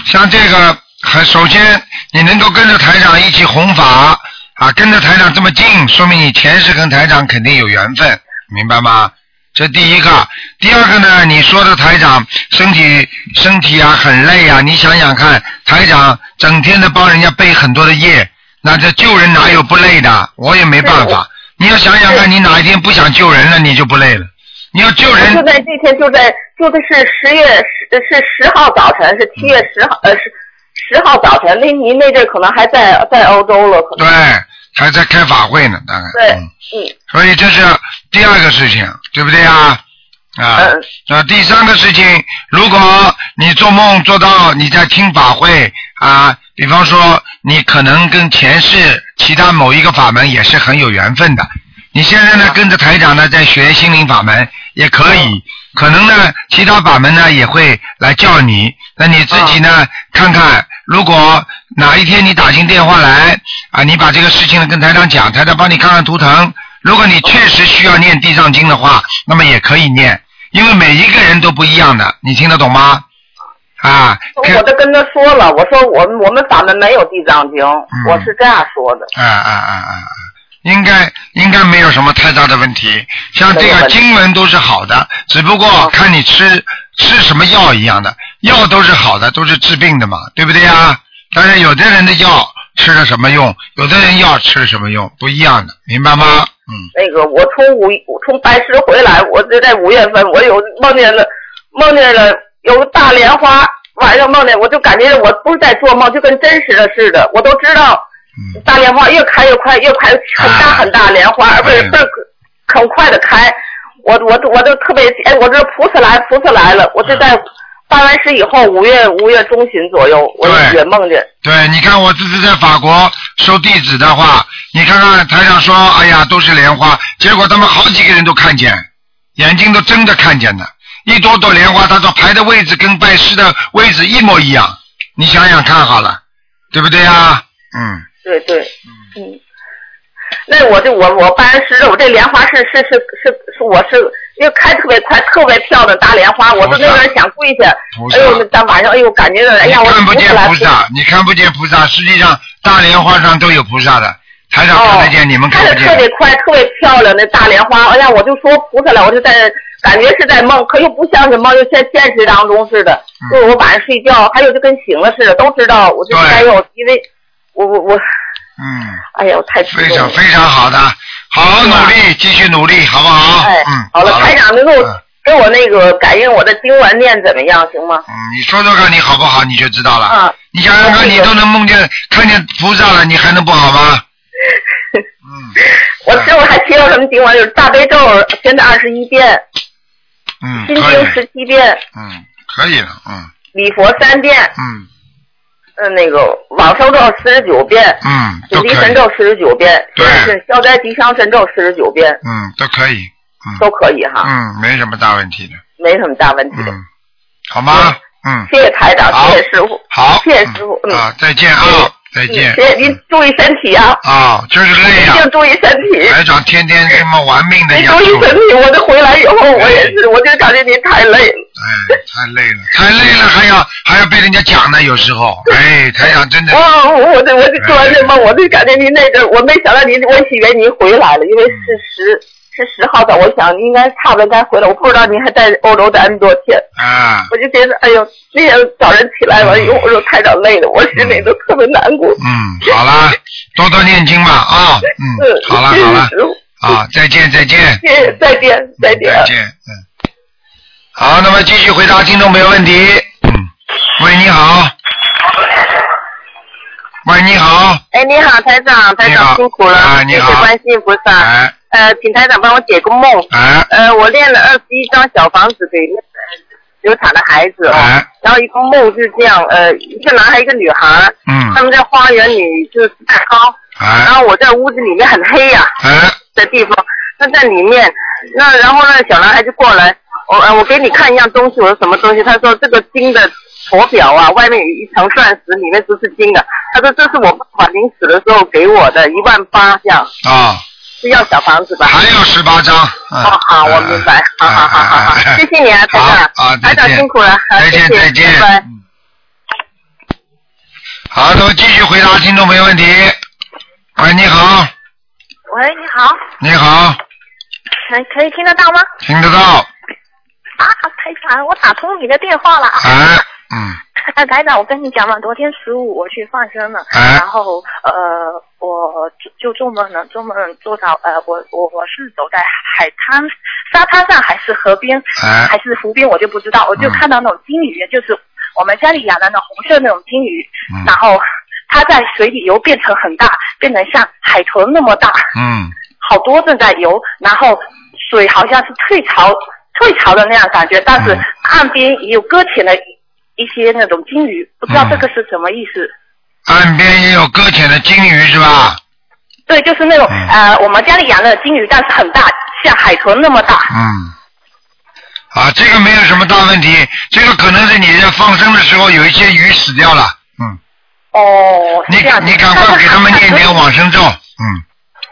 像这个，还首先你能够跟着台长一起弘法啊，跟着台长这么近，说明你前世跟台长肯定有缘分，明白吗？这第一个，第二个呢？你说的台长身体身体啊很累啊，你想想看，台长整天的帮人家背很多的业，那这救人哪有不累的？我也没办法。你要想想看，你哪一天不想救人了，你就不累了。你要救人。就在这天，就在就的是十月十是十号早晨，是七月十号呃十十号早晨。那您那阵可能还在在欧洲了，可能。对。还在开法会呢，大概。对，嗯。所以这是第二个事情，对不对啊？啊嗯那第三个事情，如果你做梦做到你在听法会啊，比方说你可能跟前世其他某一个法门也是很有缘分的。你现在呢跟着台长呢在学心灵法门也可以，可能呢其他法门呢也会来叫你，那你自己呢看看，如果哪一天你打进电话来啊，你把这个事情呢跟台长讲，台长帮你看看图腾。如果你确实需要念地藏经的话，那么也可以念，因为每一个人都不一样的，你听得懂吗？啊，我都跟他说了，我说我们我们法门没有地藏经，嗯我是这样说的。啊啊啊啊啊！应该应该没有什么太大的问题，像这个经文都是好的，只不过看你吃吃什么药一样的，药都是好的，都是治病的嘛，对不对呀？但是有的人的药吃了什么用，有的人药吃了什么用，不一样的，明白吗？嗯，那个我从五我从白石回来，我就在五月份，我有梦见了梦见了有个大莲花，晚上梦见我就感觉我不是在做梦，就跟真实的似的，我都知道大莲花越开越快，越开很大很大莲花，而且倍儿很快的开，我我我都特别哎，我这菩萨来菩萨来了，我就在拜完师以后五月五月中旬左右，我也梦见。对，你看我这次在法国收弟子的话，你看看台上说，哎呀，都是莲花，结果他们好几个人都看见，眼睛都睁着看见的，一朵朵莲花，他说排的位置跟拜师的位置一模一样，你想想看好了，对不对呀？嗯，对对，嗯，那我就我我拜完师了，我这莲花是是是是是我是因为开特别快，特别漂亮大莲花，我都那个人想跪下，哎呦，那当晚上哎呦感觉到哎呀，我看不见菩萨你看不见菩萨，实际上大莲花上都有菩萨的，台上看得见，你们看开的不见。特别快，特别漂亮那大莲花，哎呀，我就说菩萨了，我就在感觉是在梦，可又不像是梦，又像现实当中似的。嗯就是我晚上睡觉，还有就跟醒了似的，都知道。我就哎呦，因为我我我，嗯，哎呀，我太了。非常非常好的，好好努力，继续努力，好不好？哎，嗯，好了，台长能够给我那个感应我的经文念怎么样，行吗？嗯，你说说看你好不好，你就知道了。啊，你想想看，你都能梦见看见菩萨了，你还能不好吗？嗯 我师傅还提到什么经文？就是大悲咒现在二十一遍，嗯，心经，十七遍，嗯，可以了，嗯礼佛三遍，嗯嗯，那个往生咒四十九遍，嗯，准都可以，提神咒四十九遍，对是消灾吉祥神咒四十九遍，嗯，都可以，都可以哈，嗯，没什么大问题的，没什么大问题的。嗯，好吗？嗯，谢谢台长，谢谢师傅，好，谢谢师傅，嗯，啊，再见啊，再见。您，注意身体啊，啊，就是累呀。一定。注意身体。台长天天这么玩命的您养出注意身体，我这回来以后我也是，我就感觉您太累。了。哎，太累了，太累了，还要还要被人家讲呢，有时候，哎，台长真的，哦，我这我这做完这梦，我就感觉您那个，我没想到您，我以为您回来了，因为是十是十号的，我想应该差不多该回来，我不知道您还在欧洲待那么多天，啊，我就觉得哎呦，那天早晨起来完以后，我说太长累了，我心里都特别难过。嗯，好啦，多多念经吧啊，嗯，好啦好了，啊，再见再见，谢谢，再见再见。再见，嗯，好，那么继续回答听众朋友问题，嗯，喂，你好，喂，你好，哎，你好，台长，台长辛苦了，啊你好。谢谢观世音菩萨。哎呃，请台长帮我解个梦。啊呃，我练了二十一张小房子给那个流产的孩子哦。哎然后一个梦是这样，呃，一个男孩，一个女孩，嗯他们在花园里就是蛋糕，啊然后我在屋子里面很黑呀、啊的地方，他在里面，那然后呢，小男孩就过来，我呃我给你看一样东西，我说什么东西？他说这个金的砣表啊，外面有一层钻石，里面都是金的。他说这是我爸爸临死的时候给我的，一万八这样，啊，是要小房子吧？还有十八张，嗯哦，好，我明白，好好好好好，谢谢你啊，台长，啊，再台长辛苦了，好再见谢谢再见，拜拜。嗯好，那么继续回答听众朋友问题。喂，你好，喂，你好，你好，可可以听得到吗？听得到？啊，台长，我打通你的电话了。哎，嗯，哎，台长，我跟你讲嘛，昨天十五我去放生了，哎然后呃，我就就做梦了，做梦做到呃，我我我是走在海滩沙滩上还是河边，哎还是湖边，我就不知道，我就看到那种金鱼，就是我们家里养的那种红色那种金鱼，嗯。然后它在水里游变成很大，变成像海豚那么大，嗯。好多正在游，然后水好像是退潮退潮的那样感觉，但是岸边也有搁浅的一些那种金鱼，不知道这个是什么意思。岸边也有搁浅的金鱼是吧？对，就是那种、嗯呃，我们家里养的金鱼，但是很大，像海豚那么大。嗯。啊，这个没有什么大问题，这个可能是你在放生的时候有一些鱼死掉了，嗯，哦，你是这样子你赶快给他们念点往生咒，嗯，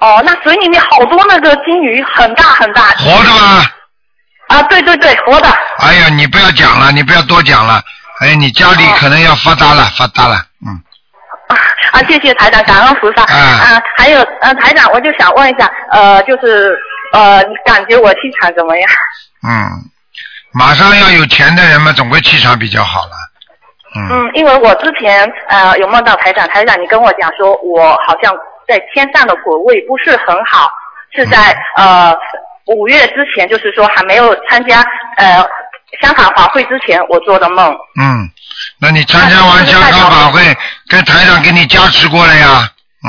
哦，那水里面好多那个金鱼，很大很大。活的吗？啊，对对对，活的。哎呀，你不要讲了，你不要多讲了，哎，你家里可能要发达了，发达了，嗯，啊，谢谢台长，感恩菩萨。啊，还有呃，台长，我就想问一下，呃，就是呃，你感觉我气场怎么样？嗯，马上要有钱的人嘛，总归气场比较好了，嗯，嗯，因为我之前呃有梦到台长，台长你跟我讲说，我好像在天上的果位不是很好，是在呃五月之前，就是说还没有参加呃香港法会之前我做的梦。嗯，那你参加完香港法会，跟台长给你加持过了呀，嗯，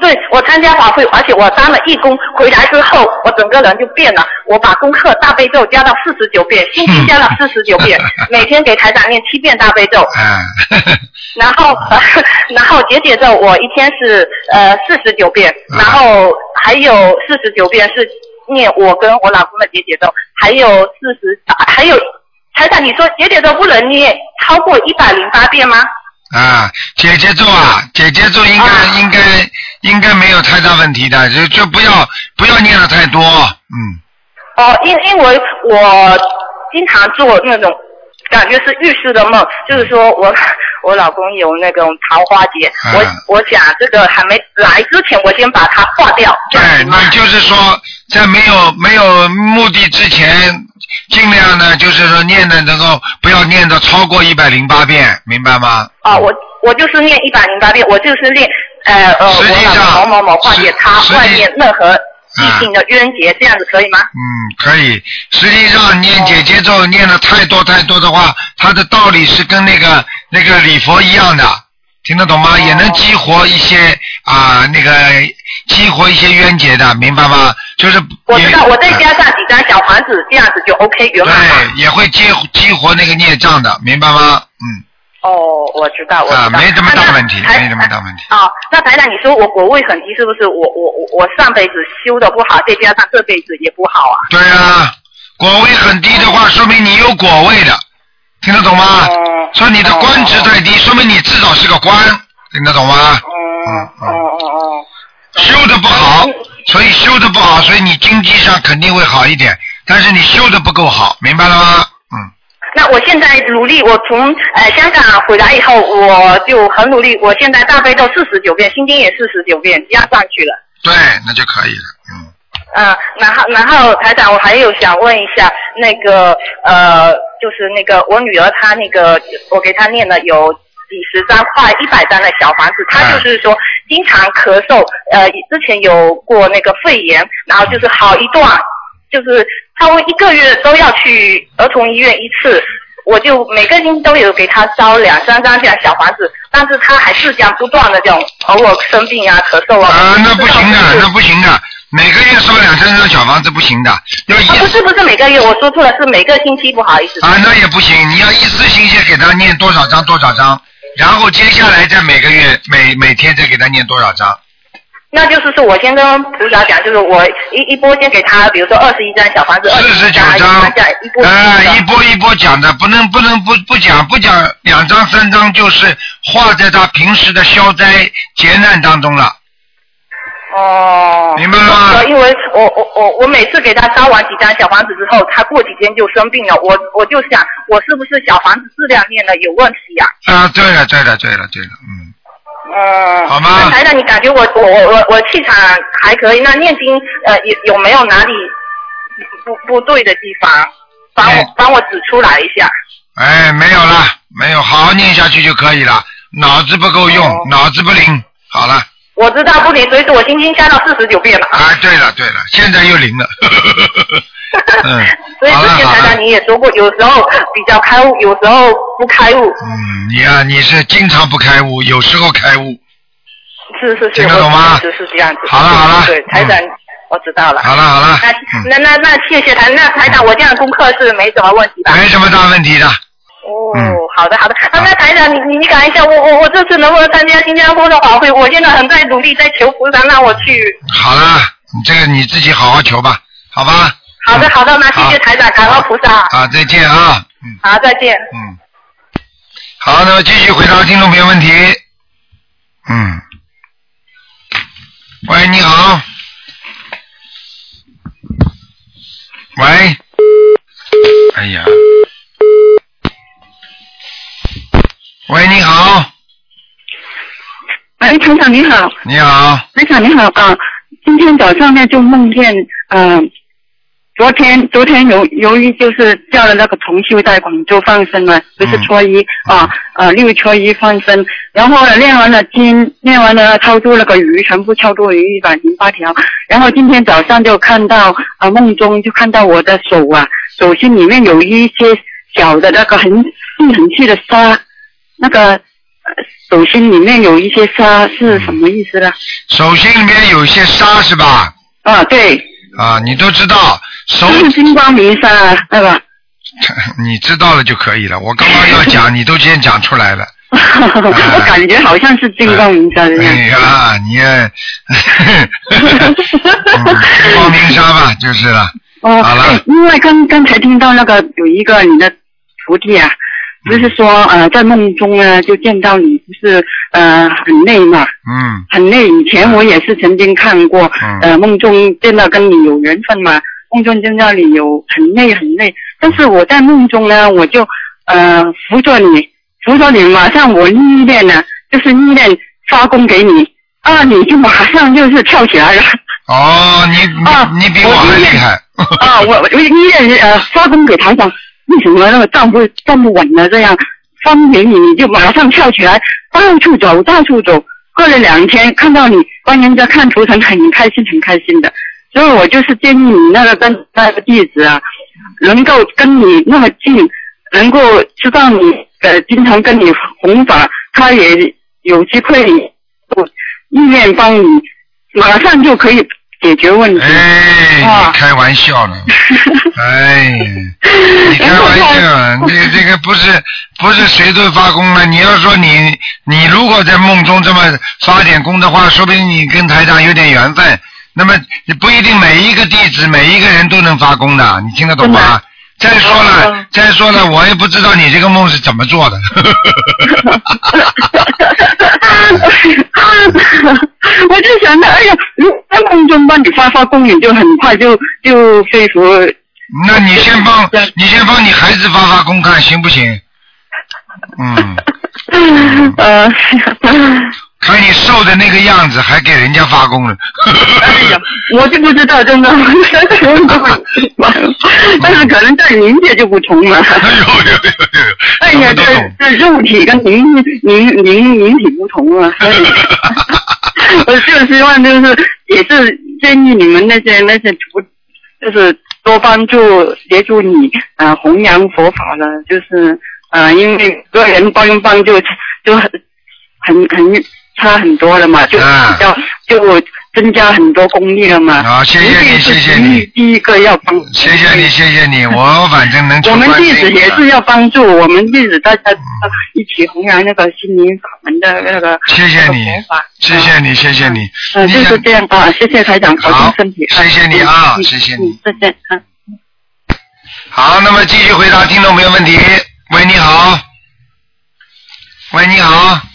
对，我参加法会，而且我当了义工，回来之后我整个人就变了。我把功课大悲咒加到四十九遍，心经加了四十九遍，每天给台长念七遍大悲咒。然后、呃，然后解解咒我一天是呃四十九遍，然后还有四十九遍是念我跟我老公的解解咒，还有四十、啊还有台长，你说姐姐咒不能念超过一百零八遍吗？啊，姐姐咒啊，姐姐咒应该、应该应该没有太大问题的，就就不要不要念的太多，嗯，哦，因因为我经常做那种感觉是预示的梦，就是说我 我老公有那种桃花劫，嗯我我想这个还没来之前，我先把它化掉。对，你就是说在没有没有目的之前，尽量呢就是说念的能够不要念的超过一百零八遍，明白吗？啊，我我就是念一百零八遍，我就是念呃呃，我老公某某某化解他外面任何异性的冤结，这样子可以吗？嗯，可以。实际上念姐姐咒念的太多太多的话，它的道理是跟那个那个礼佛一样的，听得懂吗？也能激活一些啊那个激活一些冤结的，明白吗？就是我知道，我再加上几张小房子，这样子就 OK 圆满了。对，也会激激活那个孽障的，明白吗？嗯。哦，我知道，我知道。啊，没这么大问题，那没这么大问题。啊，那台长，你说我果位很低，是不是？我我我我上辈子修的不好，再加上这辈子也不好啊。对啊，果位很低的话，说明你有果位的，听得懂吗？说你的官职太低，说明你至少是个官，听得懂吗？嗯嗯嗯。修的不好，所以修的不好，所以你经济上肯定会好一点，但是你修的不够好，明白了吗？那我现在努力，我从呃香港回来以后，我就很努力。我现在大悲咒四十九遍，心经也四十九遍，加上去了。对，那就可以了。嗯，然后然后台长，我还有想问一下，那个呃，就是那个我女儿她那个，我给她念了有几十张快一百张的小房子，她就是说经常咳嗽，呃，之前有过那个肺炎，然后就是好一段，就是差不多一个月都要去儿童医院一次。我就每个星期都有给她烧两三张这样小房子，但是她还是这样不断的这种偶尔生病啊、咳嗽啊。啊，那不行的，那不行的，每个月烧两三张小房子不行的，要一啊，不是不是每个月，我说错了，是每个星期，不好意思。啊，那也不行，你要一次性先给他念多少张多少张，然后接下来再每个月每每天再给他念多少张。那就是说我先跟菩萨讲，就是我一一波先给他，比如说二十一张小房子，四十九张，啊，一波一波讲的，不能不能不不讲不讲两张三张，就是化在他平时的消灾劫难当中了。哦，明白吗？因为我我我我每次给他烧完几张小房子之后，他过几天就生病了，我我就想，我是不是小房子质量念的有问题呀、啊，对了对了对了对了，嗯。嗯，好吗那台长，你感觉我我我我我气场还可以？那念经呃有有没有哪里不不对的地方？帮我帮我指出来一下。哎，没有了，没有，好好念下去就可以了。脑子不够用，哦脑子不灵，好了。我知道不灵，所以说我心经加到四十九遍了。啊，对了对了，现在又灵了。嗯，所以之前台长你也说过，有时候比较开悟，有时候不开悟。嗯，你啊，你是经常不开悟，有时候开悟。是是是，听得懂吗我是是这样子。好了好了对，台长，我知道了。好了好了，那那那谢谢台，那台长，我这样功课是没什么问题吧？没什么大问题的。哦，嗯好的好的。那那台长，你你你讲一下，我我我这次能不能参加新加坡的法会？我现在很在努力在求菩萨让我去。好了，你这个你自己好好求吧，好吧？好的好的，那谢谢台长，感恩菩萨。啊，再见啊。嗯好，再见。嗯，好，那么继续回答听众朋友问题。嗯，喂，你好。喂，哎呀，喂，你好，哎，厂长你好，你好，台长你好啊！今天早上呢就梦见，嗯、昨天昨天由由于就是叫了那个同修在广州放生嘛，不是初一、啊呃六初一放生，然后呢练完了经，练完了超度那个鱼，全部超度鱼一百零八条，然后今天早上就看到啊、梦中就看到我的手啊，手心里面有一些小的那个很细很细的沙，那个。呃手心里面有一些沙是什么意思呢？手心里面有一些沙是吧？啊，对。啊，你都知道，手是金光明沙，那个？你知道了就可以了。我刚刚要讲，你都先讲出来了。我感觉好像是金光明沙的样子。哎呀，你也，嗯金光明沙吧，就是了。哦，好了哎因为刚刚才听到那个有一个你的徒弟啊，就是说呃在梦中呢就见到你，不是呃很累嘛，嗯很累。以前我也是曾经看过，嗯呃梦中见到跟你有缘分嘛，梦中见到你有很累很累，但是我在梦中呢，我就呃扶着你，扶着你，马上我意念呢，就是意念发功给你，啊，你就马上就是跳起来了。哦，你你你比我还厉害。啊，我我意念呃发功给台长，为什么那个站不站不稳了？这样发功给你，你就马上跳起来，到处走，到处走。过了两天，看到你帮人家看图腾，很开心，很开心的。所以我就是建议你那个跟那个弟子啊，能够跟你那么近，能够知道你呃经常跟你弘法，他也有机会我意愿帮你，马上就可以解决问题。哎，啊你开玩笑了，哎，你开玩笑，这个这个不是不是谁都发功了。你要说你你如果在梦中这么发点功的话，说不定你跟台长有点缘分。那么你不一定每一个弟子每一个人都能发功的，你听得懂吗？再说了，再说了，我也不知道你这个梦是怎么做的。我就想到，哎呀，如果在梦中帮你发发功，你就很快就就恢复。那你先帮你先帮你孩子发发功看行不行？嗯。呃，看你瘦的那个样子，还给人家发功了。哎呀，我就不知道，真的，但是可能在您这就不同了。哎呀，这这肉体跟您您您您体不同啊，所以我就希望就是也是建议你们那些那些徒，就是多帮助协助你啊、呃弘扬佛法了，就是啊、呃因为个人帮一帮就就很很很差很多了嘛，就啊要就增加很多功力了嘛。好，谢谢你，谢谢你，第一个要帮，谢谢你，谢谢你，我反正能我们弟子也是要帮助我们弟子，大家一起弘扬那个心灵法门的那个谢谢你谢谢你，谢谢你。嗯，就是这样啊，谢谢台长，保重身体。谢谢你啊嗯谢谢你嗯再见啊。好，那么继续回答听众朋友问题。喂，你好。喂，你好。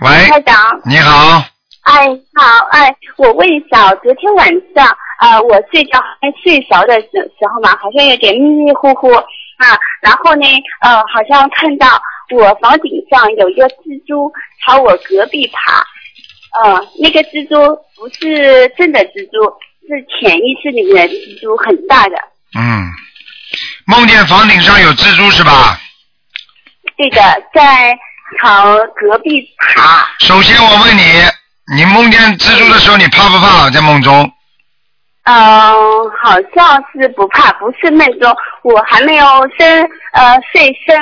喂，台长，你好。哎，好，哎，我问一下，昨天晚上啊、呃我睡觉还睡着的时时候嘛，好像有点迷迷糊糊啊，然后呢，呃，好像看到我房顶上有一个蜘蛛朝我隔壁爬，呃，那个蜘蛛不是真的蜘蛛，是潜意识里面的蜘蛛，很大的，嗯，梦见房顶上有蜘蛛是吧？对的，在朝隔壁爬。首先我问你，你梦见蜘蛛的时候，你怕不怕？在梦中？嗯，好像是不怕，不是梦中，我还没有生呃睡生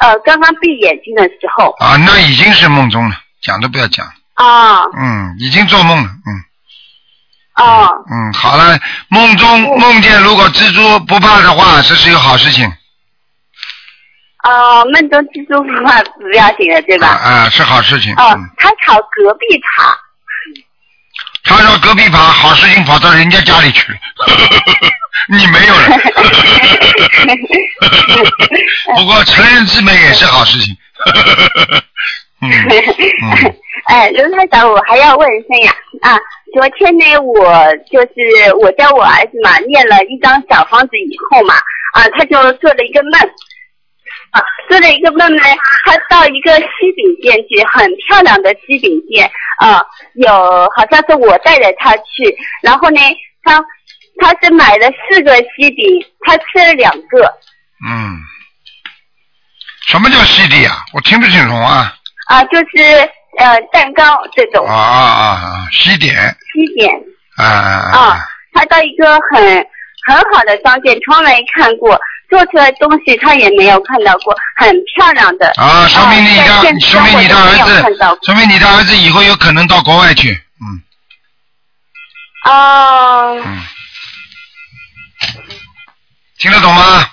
呃刚刚闭眼睛的时候啊，那已经是梦中了，讲都不要讲。啊，嗯，已经做梦了。嗯哦嗯，好了，梦中梦见如果蜘蛛不怕的话，这是有好事情哦，梦中蜘蛛不怕不要紧的，对吧？啊，是好事情。哦嗯，他朝隔壁爬。他说隔壁爬，好事情跑到人家家里去了，你没有了。不过成人之美也是好事情。嗯 嗯，哎，卢台长，我还要问一声呀啊！昨天呢，我就是我教我儿子嘛，念了一张小方子以后嘛，啊，他就做了一个梦，啊，做了一个梦呢，他到一个西饼店去，很漂亮的西饼店，啊，有好像是我带着他去，然后呢，他他是买了四个西饼，他吃了两个，嗯，什么叫西地啊？我听不清楚啊。啊，就是呃蛋糕这种啊啊啊！西点西点。啊啊啊！啊，他到一个很很好的商店，从来没看过，做出来东西他也没有看到过，很漂亮的。啊，说明你的，实说明你的儿子说明你的儿子以后有可能到国外去。嗯哦，听得懂吗？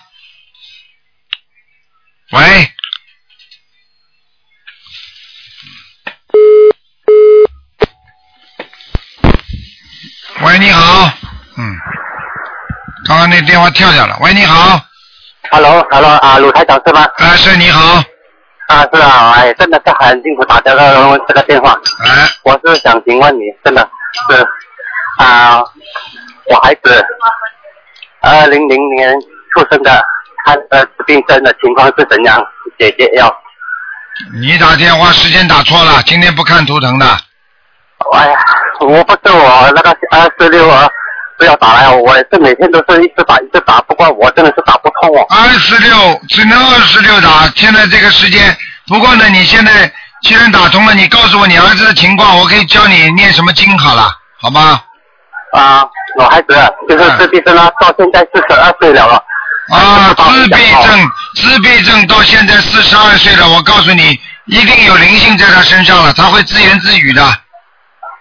喂，喂，你好，嗯，刚刚那电话跳掉了。喂，你好，Hello，Hello 啊，鲁台长是吗？啊，是你好。啊，是啊，哎，真的是很辛苦打这个这个电话。哎。我是想请问你，真的是啊，我孩子二零零年出生的，他的病症的情况是怎样？姐姐要，你打电话时间打错了，今天不看图腾的。哎呀，我不是我那个二四六啊，不要打来，我是每天都是一直打一直打，不过我真的是打不通哦。二十六只能二十六打，现在这个时间。不过呢，你现在既然打通了，你告诉我你儿子的情况，我可以教你念什么经好了，好吗？啊，我孩子就是自闭症啊，到现在四十二岁了了。啊，自闭症，自闭症到现在四十二岁了，我告诉你，一定有灵性在他身上了，他会自言自语的。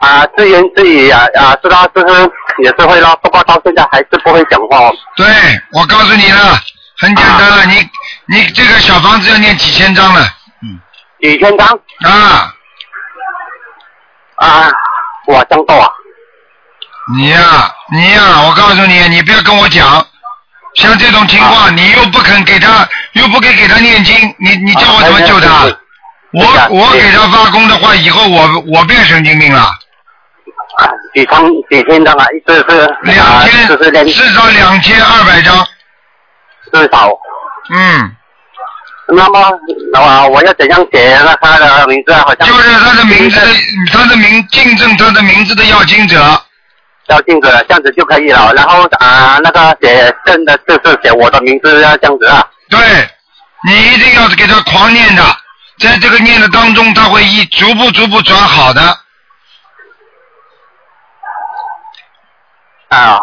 啊，自言自语啊啊，知道就是也是会啦，不过到现在还是不会讲话哦。对，我告诉你了，很简单了，你你这个小房子要念几千张了。几千张啊啊，我这样多啊。你呀、你呀、我告诉你，你不要跟我讲，像这种情况，你又不肯给他，又不肯给他念经，你你叫我怎么救他？我我给他发功的话，以后我我变神经病了。几张几千张啊，一直是两千，至少两千二百张。至少。嗯。那么，啊，我要怎样写那他的名字啊？好像就是他的名字的，他的名竞争他的名字的要经者。要镜子，这样子就可以了。然后啊，那个写真的就是写我的名字要这样子啊。对，你一定要给他狂念的，在这个念的当中，他会一逐步逐步转好的。啊，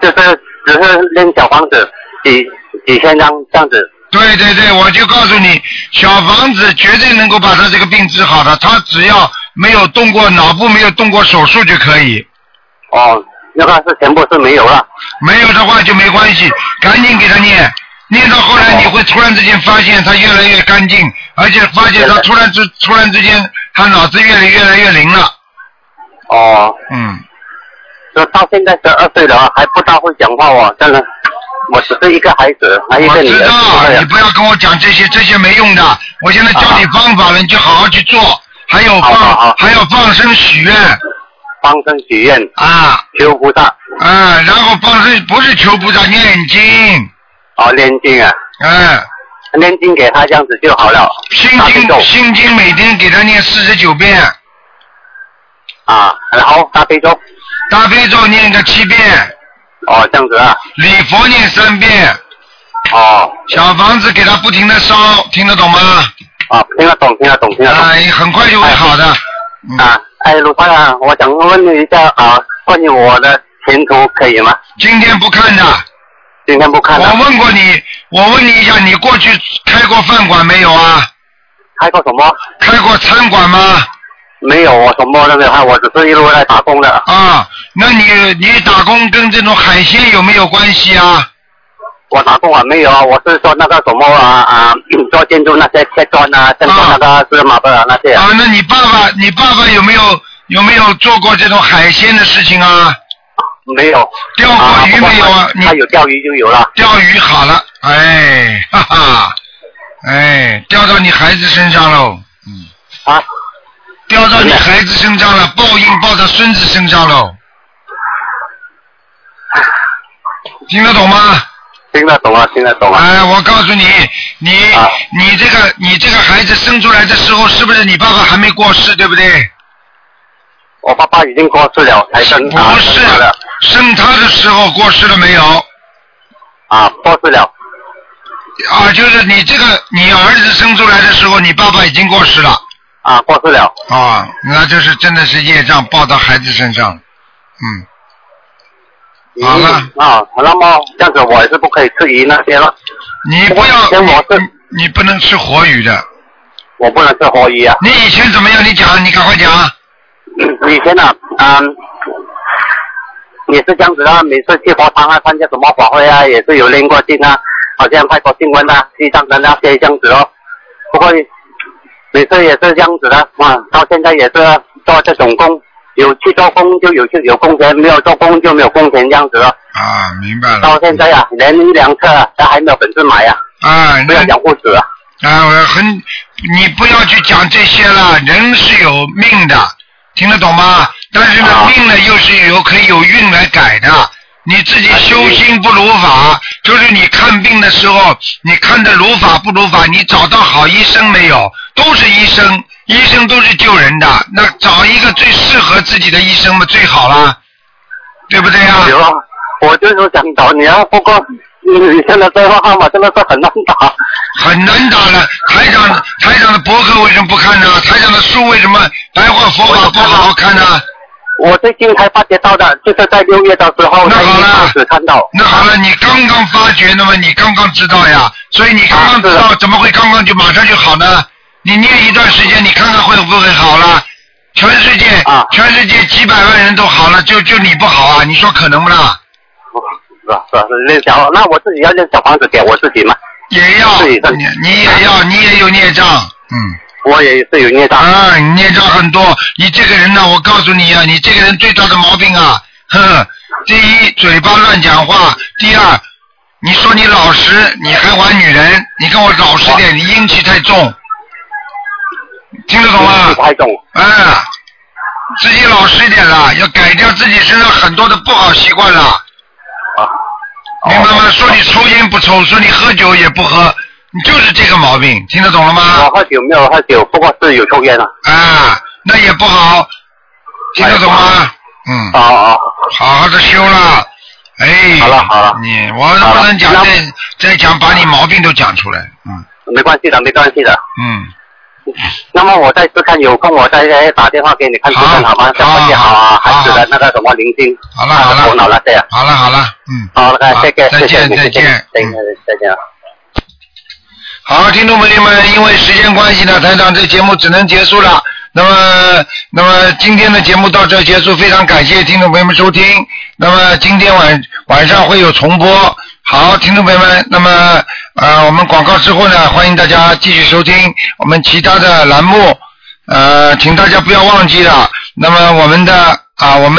就是只是练小房子几几千张这样子。对对对，我就告诉你，小房子绝对能够把他这个病治好的，他只要没有动过脑部，没有动过手术就可以。哦，那个是全部是没有了。没有的话就没关系，赶紧给他念，念到后来你会突然之间发现他越来越干净，而且发现他突然之突然之间他脑子越来越来越灵了。哦。嗯。这到现在十二岁了，还不大会讲话哦，真的。我只是一个孩子，还有一个女儿。知道，你不要跟我讲这些，这些没用的。我现在教你方法了，你就好好去做。还有放，还有放生许愿。放生许愿啊，求菩萨。啊，然后放生不是求菩萨，念经。哦，念经啊。嗯。念经给他这样子就好了。心经，心经每天给他念四十九遍。啊，然后大悲咒。大悲咒念个七遍。哦，这样子啊。礼佛念三遍。哦。小房子给他不停的烧，听得懂吗？啊，听得懂，听得懂，听得懂。哎，很快就会好的。啊，哎，鲁班啊，我想问你一下啊，关于我的前途可以吗？今天不看的。今天不看的。我问过你，我问你一下，你过去开过饭馆没有啊？开过什么？开过餐馆吗？没有，我什么都没有开，我只是一路在打工的。啊，那你你打工跟这种海鲜有没有关系啊？我打工啊没有啊，我是说那个什么啊啊，做建筑那些切砖啊，建筑那个是马的那些。啊，那你爸爸你爸爸有没有有没有做过这种海鲜的事情啊？没有。钓过鱼没有啊？他有钓鱼就有了。钓鱼好了，哎，哈哈，哎，钓到你孩子身上喽。嗯。啊。掉到你孩子身上了，报应报到孙子身上喽。听得懂吗？听得懂啊，听得懂啊。哎，我告诉你，你、你这个你这个孩子生出来的时候，是不是你爸爸还没过世，对不对？我爸爸已经过世了，才生他不是生他的时候过世了没有？啊，过世了。啊，就是你这个你儿子生出来的时候，你爸爸已经过世了。啊，过世了。啊，那就是真的是业障报到孩子身上。嗯。好了。啊，那么这样子我也是不可以吃鱼那些了。你不要，你你不能吃活鱼的。我不能吃活鱼啊。你以前怎么样？你讲，你赶快讲。以前呢，嗯，也是这样子啊，每次去佛堂啊，参加什么法会啊，也是有练过经啊，好像泰国新闻啊，西藏的那些这样子哦。不过每次也是这样子的，啊，到现在也是做这种工，有去做工就有去有工钱，没有做工就没有工钱这样子了。啊，明白了。到现在啊，连一辆车都还没有本事买呀。啊，不要讲故事啊。啊，我很，你不要去讲这些了，人是有命的。听得懂吗？但是呢，命呢又是有可以有运来改的。你自己修心不如法，就是你看病的时候，你看的如法不如法，你找到好医生没有？都是医生，医生都是救人的，那找一个最适合自己的医生嘛，最好了，对不对呀？有啊，我就是想找你啊，不过你现在电话号码真的是很难打。很难打了，台长台长的博客为什么不看呢？台长的书为什么白话佛法不好好看呢？我最近才发觉到的，就是在六月的时候，那好了，只看到。那好了，你刚刚发觉，那么你刚刚知道呀，所以你刚刚知道，怎么会刚刚就马上就好呢？你念一段时间，你看看会不会好了？全世界，啊全世界几百万人都好了，就就你不好啊？你说可能不啦？是吧是吧，那小，那我自己要建小房子给我自己嘛？也要，你你也要，你也有孽障，嗯。我也是有孽障。啊，你孽障很多。你这个人呢，我告诉你啊，你这个人最大的毛病啊，哼，第一嘴巴乱讲话，第二，你说你老实，你还玩女人，你跟我老实点，你阴气太重，听得懂吗？太懂。哎，自己老实一点了，要改掉自己身上很多的不好习惯了。啊。明白吗？说你抽烟不抽，说你喝酒也不喝。你就是这个毛病，听得懂了吗？我喝酒没有喝酒，不过是有抽烟了。啊，那也不好，听得懂吗？嗯。好好。好好的修了，哎。好了好了。你我不能讲再再讲，把你毛病都讲出来，嗯。没关系的，没关系的。嗯。那么我再次看有空，我再打电话给你看看好吗？小伙计好啊，孩子的那个什么灵性，好了好了，头脑那些。好了好了，嗯。好了，再见再见再见再见再见。好，听众朋友们，因为时间关系呢，台长这节目只能结束了。那么，那么今天的节目到这结束，非常感谢听众朋友们收听。那么今天晚晚上会有重播。好，听众朋友们，那么呃，我们广告之后呢，欢迎大家继续收听我们其他的栏目。呃，请大家不要忘记了，那么我们的啊，我们。